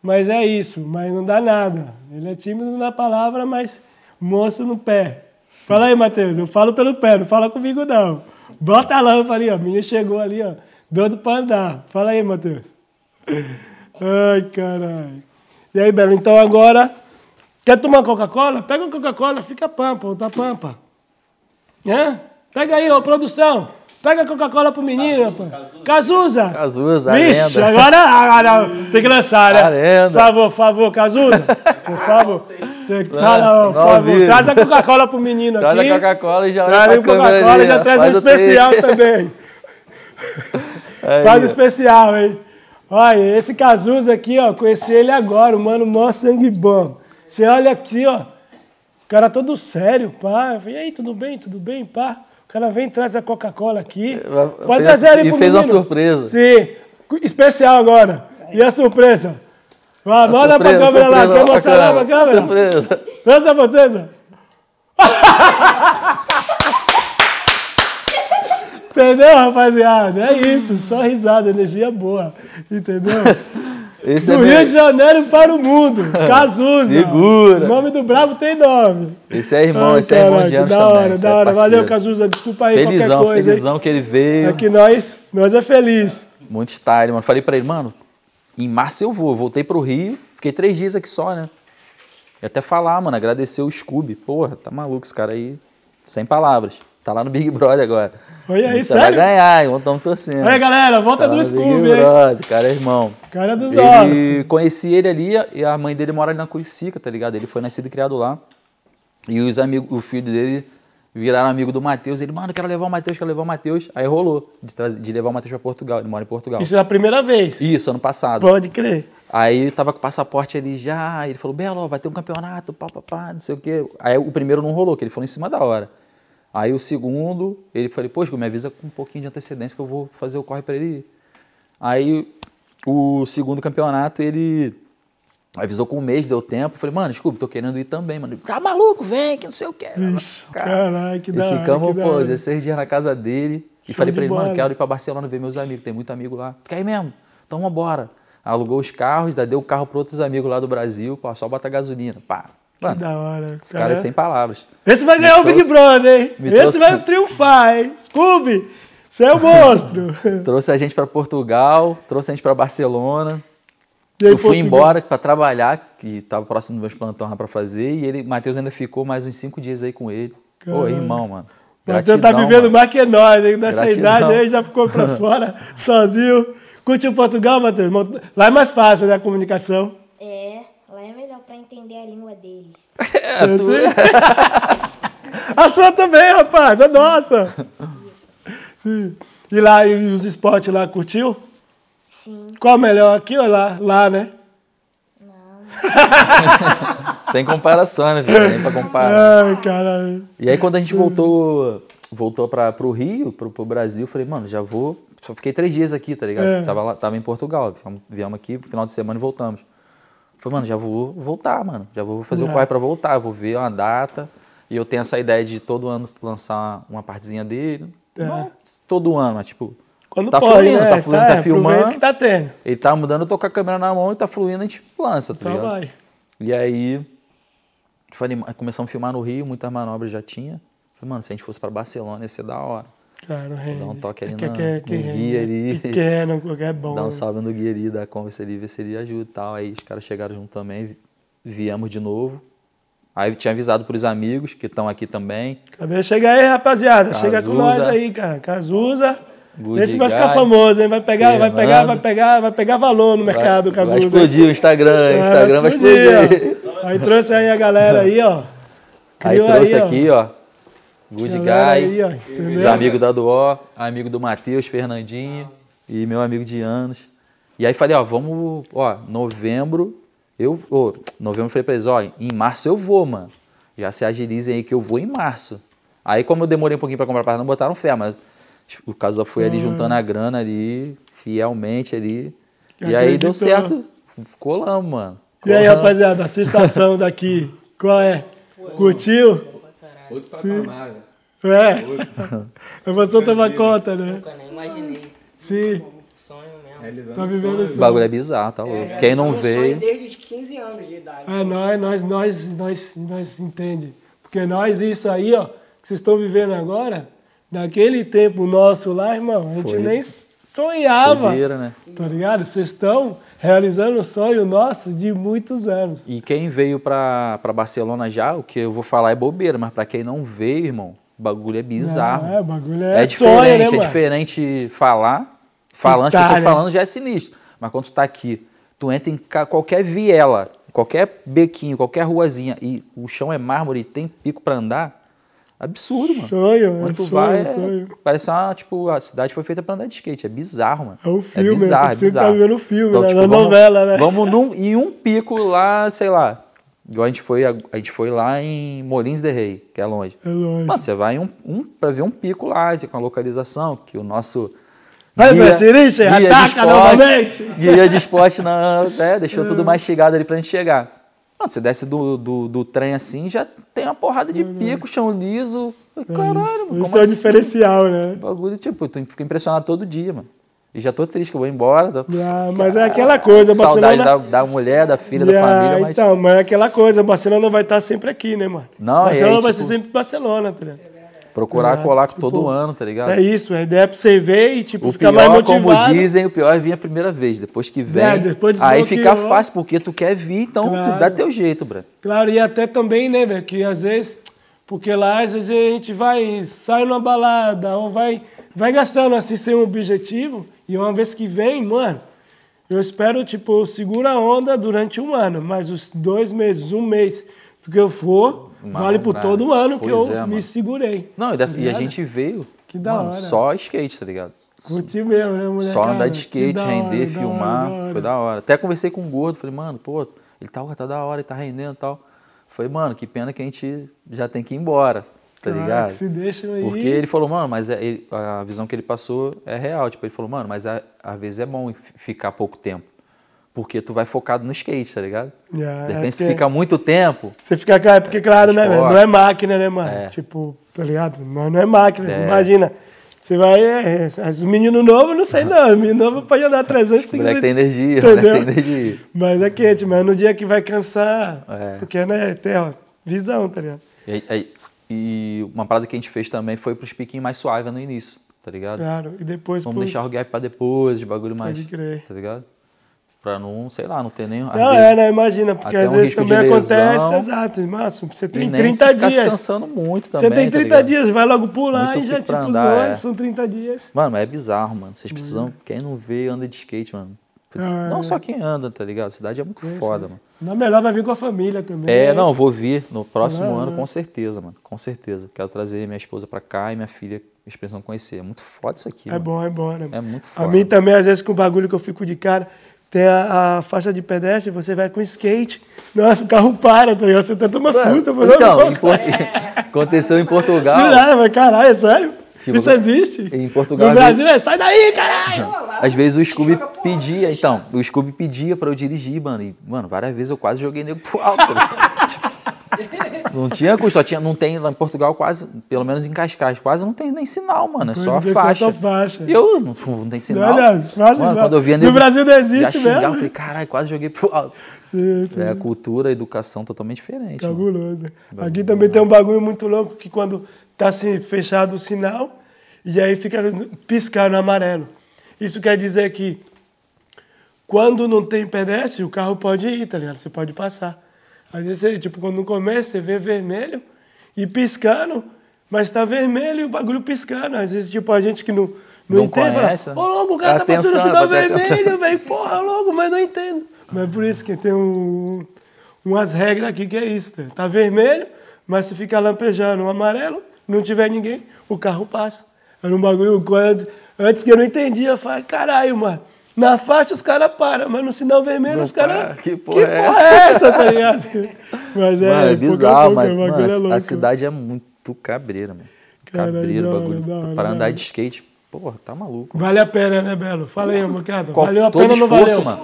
mas é isso. Mas não dá nada. Ele é tímido na palavra, mas monstro no pé. Fala aí, Matheus. Eu falo pelo pé, não fala comigo, não. Bota a lâmpada ali, ó. A menina chegou ali, ó. Dando pra andar. Fala aí, Matheus. Ai, caralho. E aí, Belo, então agora... Quer tomar Coca-Cola? Pega uma Coca-Cola, fica pampa, outra pampa. Hã? Pega aí, ô produção. Pega a Coca-Cola pro menino, rapaz. Cazuza. Cazuza, a Vixe, lenda. agora, agora tem que lançar, né? A lenda. Por favor, por favor, Cazuza. Por favor. Tem que- por favor. Traz a Coca-Cola pro menino Traz aqui. a Coca-Cola e já olha Traz pra a Coca-Cola ali. e já traz um especial take. também. [LAUGHS] Aí, Faz um especial, hein? Olha, esse Cazuza aqui, ó, conheci ele agora, o mano mó sangue bom. Você olha aqui, ó, o cara todo sério, pá. Eu falei, E aí, tudo bem, tudo bem, pá? O cara vem e traz a Coca-Cola aqui. Fez Pode a- trazer ali e pro fez uma menino. surpresa. Sim, especial agora. E a surpresa? Ah, manda pra câmera lá, quer mostrar lá pra câmera? Surpresa. Manda pra surpresa. [LAUGHS] Entendeu, rapaziada? É isso, só risada, energia boa. Entendeu? Esse é Do Rio meu- de Janeiro para o mundo. [LAUGHS] Cazuza. Segura. O nome do bravo tem nome. Esse é irmão, Ai, esse é irmão de James Da também. hora, esse da é hora. parceiro. Valeu, Cazuza. Desculpa aí Felizão, qualquer coisa. hein? felizão que ele veio. É que nós, nós é feliz. Muito style, mano. Falei pra ele, mano, em março eu vou. Voltei pro Rio, fiquei três dias aqui só, né? E até falar, mano, agradecer o Scooby. Porra, tá maluco esse cara aí. Sem palavras. Tá lá no Big Brother agora. Olha aí, Você vai sério? ganhar, hein? Estamos torcendo. Aí, galera, volta Tá do Scooby, Big hein? Brother, cara é irmão. Cara dos nossos. Ele conheci ele ali e a mãe dele mora ali na Curicica, tá ligado? Ele foi nascido e criado lá. E os amigos, o filho dele viraram amigo do Matheus. Ele, mano, quero levar o Matheus, quero levar o Matheus. Aí rolou de, trazer- de levar o Matheus pra Portugal. Ele mora em Portugal. Isso é a primeira vez. Isso, ano passado. Pode crer. Aí tava com o passaporte ali já, ele falou, Belo, vai ter um campeonato, pá, pá, pá, não sei o quê. Aí o primeiro não rolou, que ele falou em cima da hora. Aí o segundo, ele falou, poxa, me avisa com um pouquinho de antecedência que eu vou fazer o corre pra ele ir. Aí o segundo campeonato, ele avisou com um mês, deu tempo. Falei, mano, desculpa, tô querendo ir também, mano. Tá maluco, vem, que não sei o quê. caralho, que e da hora, ficamos, que da pô, hora. 16 dias na casa dele. E Show falei pra ele, bola. mano, quero ir pra Barcelona ver meus amigos, tem muito amigo lá. Tu quer ir mesmo? Então vambora. Alugou os carros, deu o carro para outros amigos lá do Brasil, pô, só bota gasolina. Pá. Que Mano, da hora. esse cara é sem palavras. Esse vai ganhar o Big Brother, hein? Esse trouxe- vai triunfar, hein? Scooby, você é o monstro. [LAUGHS] Trouxe a gente para Portugal, trouxe a gente para Barcelona. E aí, eu fui Portugal? embora para trabalhar, que tava próximo dos meus plantões lá para fazer, e ele, Matheus ainda ficou mais uns cinco dias aí com ele. Pô, Caralho. irmão, mano. Matheus tá Gratidão, vivendo mano. mais que nós, hein? Nessa Gratidão. idade aí já ficou pra [LAUGHS] fora, sozinho. Curtiu Portugal, Matheus? Lá é mais fácil, né? A comunicação. É, lá é melhor pra entender a língua deles. [LAUGHS] É, tu- [LAUGHS] A sua também, rapaz, a nossa. Sim. E lá, e os esportes lá, curtiu? Sim, Qual o melhor, aqui ou lá? Lá, né? não. [LAUGHS] Sem comparação, né, filho? Nem pra comparar. Ai, caralho. E aí quando a gente voltou, voltou para pro Rio, pro, pro Brasil, eu falei, mano, já vou. Só fiquei três dias aqui, tá ligado? É. Tava, lá, tava em Portugal, viemos, viemos aqui, final de semana e voltamos. Falei, mano, já vou voltar, mano. Já vou fazer Já. o corre pra voltar, eu vou ver uma data. E eu tenho essa ideia de todo ano lançar uma partezinha dele. É. Não todo ano, mas tipo. Quando tá pode, fluindo, né? tá fluindo, tá, é, filmando. que tá tendo. Ele tá mudando, eu tô com a câmera na mão e tá fluindo, a gente lança, tá Só ligado? vai. E aí, falei, começamos a filmar no Rio, muitas manobras já tinha. Falei, mano, se a gente fosse pra Barcelona ia ser da hora. Claro, rende. Dá um toque ali que, na- que, que no rende, guia ali. [LAUGHS] Pequeno, qualquer bom. Dá um né? salve no guia ali, da conversa ali, ver se ele ajuda e tal. Aí os caras chegaram junto também, vi- viemos de novo. Aí tinha avisado pros amigos que estão aqui também. Cadê? Chega aí, rapaziada. Chega com nós Cazuza. aí, cara. Cazuza. Good Esse vai ficar famoso, hein? Vai pegar, vai pegar, vai pegar, vai pegar valor no mercado, vai, Cazuza. vai explodir o Instagram, o Instagram vai explodir. ó. Aí trouxe aí a galera aí, ó. Aí Criou trouxe aí, ó. aqui, ó. Good Galera aí, Guy, ó, entendeu? os amigos da Duó, amigo do Matheus, Fernandinho e meu amigo de anos. E aí falei, ó, vamos, ó, novembro, eu, ô, novembro eu falei pra eles, ó, em março eu vou, mano. Já se agilizem aí que eu vou em março. Aí como eu demorei um pouquinho pra comprar para não botaram fé, mas o caso foi Hum. ali juntando a grana ali, fielmente ali. Que E aí deu certo, colamos, mano. E aí, Colamos. rapaziada, a sensação daqui, qual é? Curtiu? Outro patamar, velho. É. A emoção toma conta, né? Nunca nem imaginei. Sim, Sonho mesmo. Realizando tá vivendo sonho. O bagulho é bizarro, tá louco. Quem não Um sonho veio... Desde os 15 anos de idade. É, nós, nós, nós, nós, nós entende. Porque nós, isso aí, ó, que vocês estão vivendo agora, naquele tempo nosso lá, irmão, a gente Foi. nem sonhava. Doideira, né? Tá ligado? Vocês estão realizando um sonho nosso de muitos anos. E quem veio pra, pra Barcelona já, o que eu vou falar é bobeira, mas pra quem não veio, irmão, o bagulho é bizarro. É, o bagulho é, É, sonho, diferente, né, é mano? diferente falar. Falando, as Itália. pessoas falando já é sinistro. Mas quando tu tá aqui, tu entra em qualquer viela, qualquer bequinho, qualquer ruazinha, e o chão é mármore e tem pico pra andar, absurdo, mano. Sonho, é Quando tu sonho, vai, é- sonho. parece uma, tipo, a cidade foi feita pra andar de skate. É bizarro, mano. É um filme, é bizarro, é você bizarro. tá vivendo o filme, Então, né? tipo, na vamos- novela, né? Vamos num, em um pico lá, sei lá. Igual a gente foi, a, a gente foi lá em Molins de Rei, que é longe. É longe. Mano, você vai em um, um pra ver um pico lá, com a localização, que o nosso. Vai, Betinich, ataca novamente! Guia de esporte não, [LAUGHS] é, deixou tudo mastigado ali pra gente chegar. Mano, você desce do, do, do trem assim, já tem uma porrada de pico, chão liso. Caralho, mano, Isso, como é o assim? diferencial, né? Bagulho, tipo, tu fica impressionado todo dia, mano. E já tô triste que eu vou embora. Tá... Ah, mas é aquela coisa, Saudade Barcelona... da, da mulher, da filha, da Yeah, família, mas. Então, mas é aquela coisa, o Barcelona vai estar sempre aqui, né, mano? Não, Barcelona aí, vai tipo, ser sempre Barcelona, tá ligado? Procurar colar tipo, todo ano, tá ligado? É isso, a ideia é pra você ver e, tipo, O ficar pior, mais como motivado. dizem, o pior é vir a primeira vez. Depois que vem, É, depois aí fica fácil, porque tu quer vir, então tu Claro. dá teu jeito, bro. Claro, e até também, né, velho, que às vezes, porque lá às vezes a gente vai, sai numa balada, ou vai, vai gastando assim sem um objetivo, e uma vez que vem, mano, eu espero, tipo, segura a onda durante um ano, mas os dois meses, um mês do que eu for, Uma vale por onda. todo ano que eu é, me segurei. Não, e, dessa- e a gente veio, Que da mano, hora. só skate, tá ligado? Curti mesmo, né, mulher? Só andar de skate, render, filmar, foi da da hora. Até conversei com o gordo, falei, mano, pô, ele tá, tá da hora, ele tá rendendo e tal. Falei, mano, que pena que a gente já tem que ir embora, tá hora. ligado? Se deixa aí. Porque ele falou, mano, mas é- ele- a visão que ele passou é real. Tipo, ele falou, mano, mas às vezes é bom fi- ficar pouco tempo. Porque tu vai focado no skate, tá ligado? Yeah, De é repente, se porque- fica muito tempo, Você fica, cara, porque claro, né, velho? Não é máquina, né, mano? É. Tipo, tá ligado? Não, não é máquina. É. Imagina, você vai. É, é, os meninos novos, não sei não. Os meninos novos podem andar 300, o moleque tem 500. energia, o Entendeu? moleque tem energia. Mas é quente, mas no dia que vai cansar. É. Porque, né, tem, ó, visão, tá ligado? E, e uma parada que a gente fez também foi pros piquinhos mais suaves no início, tá ligado? Claro. E depois. Vamos pros- deixar o gap pra depois, de bagulho mais. Pode crer. Tá ligado? Pra não, sei lá, não ter nem. Não, vezes- é, né? Imagina, porque às um vezes também lesão. acontece, exato, máximo. Você e tem nem 30 se ficar se dias. cansando muito também. Você tem tá 30 ligado? dias, vai logo pular Muito e já tipo andar, zoa, é. são 30 dias. Mano, mas é bizarro, mano. Vocês Uhum. precisam. Quem não vê, anda de skate, mano. Ah, não é. só quem anda, tá ligado? A cidade é muito foda, mano. Na melhor vai vir com a família também. É, né? não, vou vir no próximo Ah, ano, é. com certeza, mano. Com certeza. Quero trazer minha esposa pra cá e minha filha, precisam conhecer. É muito foda isso aqui, É mano. bom, é bom, né? É muito A foda. mim também, às vezes, com o bagulho que eu fico de cara, tem a, a faixa de pedestre, você vai com skate. Nossa, o carro para, tá ligado? Você tenta uma susto. Então, em [LAUGHS] Port- [LAUGHS] aconteceu em Portugal. não mas caralho, é sério? Tipo, Isso existe? em Portugal, No Brasil é, sai daí, caralho! Às vezes o Scooby pedia, então, o Scooby pedia pra eu dirigir, mano. E, mano, várias vezes eu quase joguei nego pro alto. tá [LAUGHS] Tipo, não tinha custo, só tinha, não tem lá em Portugal quase, pelo menos em Cascais, quase não tem nem sinal, mano. É só a é, faixa. só faixa. Eu não, não tem sinal. Olha, faixa mano, não. quando eu via No Brasil não existe já xingava, mesmo. eu falei, caralho, quase joguei pro alto. Sim, É a cultura, a educação totalmente diferente. mano. Cabuloso. Aqui também tem um bagulho muito louco que quando tá assim, fechado o sinal e aí fica piscando amarelo. Isso quer dizer que quando não tem pedestre, o carro pode ir, tá ligado? Você pode passar. Às vezes, você, tipo, quando no começo você vê vermelho e piscando, mas tá vermelho e o bagulho piscando. Às vezes, tipo, a gente que não, não, Não entende, conhece, fala, ô louco, o cara tá Atenção, passando sinal vermelho, velho, porra, louco, mas não entendo. Mas por isso que tem um, umas regras aqui que é isso, tá? tá vermelho, mas se fica lampejando o amarelo, não tiver ninguém, o carro passa. Era um bagulho, quando, antes que eu não entendia, eu falei, caralho, mano, na faixa os caras param, mas no sinal vermelho Não os caras... para. Que porra é porra é essa, tá ligado? Mas Mano, é pouco a bizarro, pouco, mas o bagulho mano, é a- louco. a cidade é muito cabreira, mano. Caralho, Cabreiro, hora, bagulho. hora, andar de skate, porra, tá maluco. Vale a pena, né, Belo? Fala aí. Qual- Valeu a todo pena ou não valeu? mano.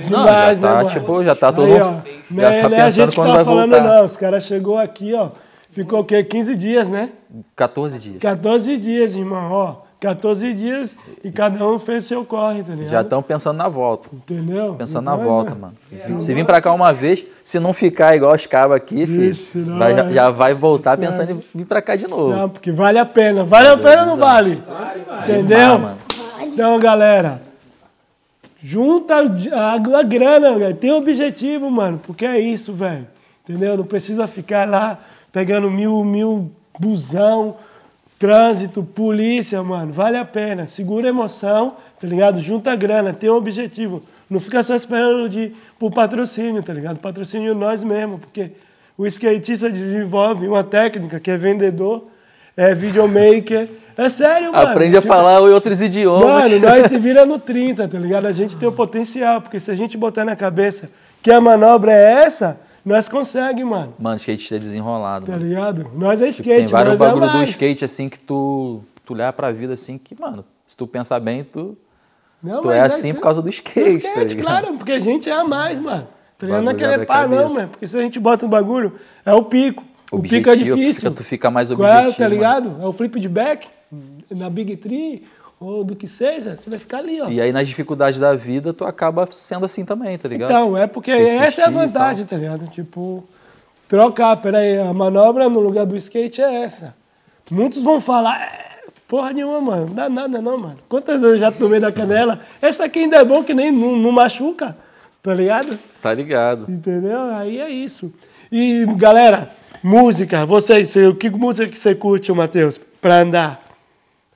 Demais, Não, já né, tá, mano? tipo, já tá todo Aí, mundo- ó, já não tá é- é a pensando gente que quando tá vai falando, voltar. não. Os caras chegou aqui, ó. Ficou o quê? 15 dias, né? 14 dias. 14 dias, irmão, ó. 14 dias e cada um fez seu corre, tá ligado? Já estão pensando na volta. Entendeu? Pensando na Então, volta, mano. mano. Se vir pra cá uma vez, se não ficar igual os cabos aqui, filho, Vixe, não, vai- já, é. já vai voltar pensando em vir pra cá de novo. Não, porque vale a pena. Vale a pena ou não vale? Entendeu? Demais, mano. Então, galera, junta a, a grana, velho. Tem objetivo, mano, porque é isso, velho. Entendeu? Não precisa ficar lá pegando mil, mil busão, trânsito, polícia, mano. Vale a pena. Segura a emoção, tá ligado? Junta a grana, tem um objetivo. Não fica só esperando de, por patrocínio, tá ligado? Patrocínio nós mesmos, porque o skatista desenvolve uma técnica que é vendedor, é videomaker. É sério, mano. Aprende a Tipo, falar outros idiomas. Mano, [LAUGHS] nós se vira no 30, tá ligado? A gente tem o potencial, porque se a gente botar na cabeça que a manobra é essa, nós consegue, mano. Mano, skate é desenrolado, Tá mano. ligado? Nós é skate, Tem vários é bagulho do mais. skate, assim, que tu, tu olhar pra vida, assim, que, mano, se tu pensar bem, tu, Não, tu mas é assim por causa do do skate, tá skate, ligado? claro, porque a gente é a mais, mano. Tá ligado? Não é querer pá, não, mano. Porque se a gente bota um bagulho, é o pico. O pico é Objetivo, tu difícil. fica- tu fica mais é, objetivo, tá mano. ligado? É o flip de back, na Big Tree, ou do que seja, você vai ficar ali, ó. E aí, nas dificuldades da vida, tu acaba sendo assim também, tá ligado? Então, é porque Persistir essa é a vantagem, tá ligado? Tipo, trocar, peraí, a manobra no lugar do skate é essa. Muitos vão falar, "É, porra nenhuma, mano, não dá nada não, mano. Quantas vezes eu já tomei na canela? Essa aqui ainda é bom que nem não, não machuca, tá ligado? Tá ligado. Entendeu? Aí é isso. E, galera, música, você, você- que música que você curte, Matheus, pra andar?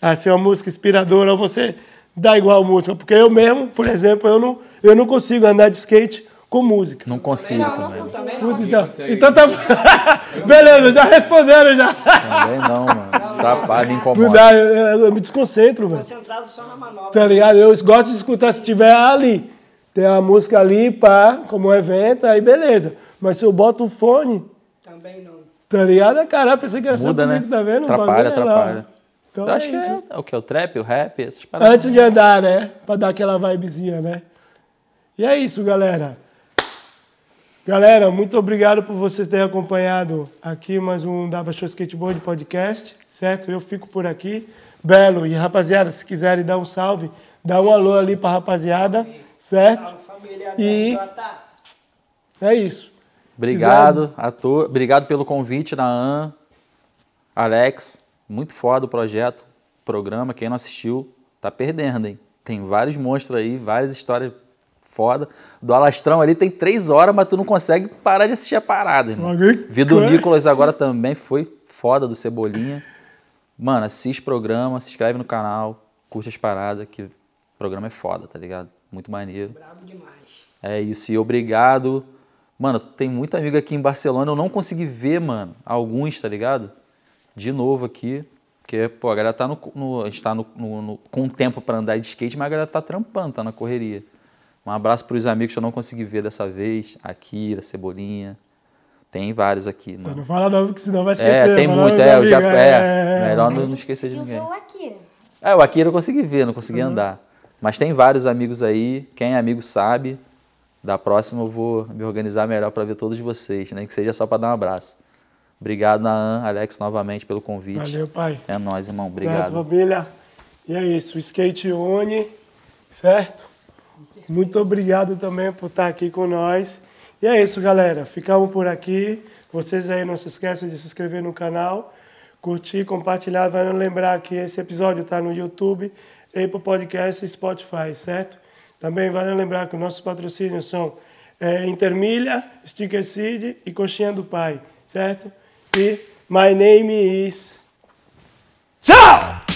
Assim, uma música inspiradora, você dá igual música? Porque eu mesmo, por exemplo, eu não, eu não consigo andar de skate com música. Não consigo também. Putz, Então, então tá. [LAUGHS] Beleza, já responderam já. Também não, mano. Tá, me Não incomoda. dá, eu, eu- eu me desconcentro, velho. Concentrado só na manobra. Tá ligado? Eu gosto de escutar se tiver ali. Tem uma música ali, pá, como um evento, aí beleza. Mas se eu boto o fone, Também não. tá ligado? Caralho, pensei que era só Muda, né? comigo, tá vendo? Atrapalha, é lá. atrapalha. Então Eu acho é que isso. é, é o que? O trap, o rap, essas paradas. Antes de andar, né? Pra dar aquela vibezinha, né? E é isso, galera. Galera, muito obrigado por vocês terem acompanhado aqui mais um Dava Show Skateboard Podcast, certo? Eu fico por aqui. Belo e rapaziada, se quiserem dar um salve, dá um alô ali pra rapaziada, certo? Família E-. É isso. Obrigado, ator. Obrigado pelo convite, Naan. Alex, muito foda o projeto, programa. Quem não assistiu, tá perdendo, hein? Tem vários monstros aí, várias histórias foda. Do Alastrão ali tem três horas, mas tu não consegue parar de assistir a parada, irmão. Vi do Nicolas agora também, foi foda do Cebolinha. Mano, assiste o programa, se inscreve no canal, curte as paradas, que o programa é foda, tá ligado? Muito maneiro. Brabo demais. É isso, e obrigado. Mano, tem muito amigo aqui em Barcelona, eu não consegui ver, mano, alguns, tá ligado? De novo aqui, porque, pô, a galera tá no, no- a gente tá no, no- no- com tempo pra andar de skate, mas a galera tá trampando, tá na correria. Um abraço pros amigos que eu não consegui ver dessa vez, Akira, Cebolinha, tem vários aqui, mano. Não fala não, porque senão vai esquecer. É, tem muito, os é, eu já, amigos, é, melhor não, não esquecer de o ninguém. voo aqui. É, o Akira eu consegui ver, não consegui Uhum. andar. Mas tem vários amigos aí, quem é amigo sabe. Da próxima eu vou me organizar melhor para ver todos vocês, nem que seja só para dar um abraço. Obrigado, Naan, Alex, novamente pelo convite. Valeu, pai. É nóis, irmão. Certo, Obrigado. família? E é isso, Skate Une, certo? Muito obrigado também por estar aqui com nós. E é isso, galera. Ficamos por aqui. Vocês aí não se esqueçam de se inscrever no canal, curtir, compartilhar. Vai lembrar que esse episódio está no YouTube, Apple Podcast e Spotify, certo? Também vale lembrar que os nossos patrocínios são é, Intermilha, Sticker Seed e Coxinha do Pai, certo? My name is... Tchau!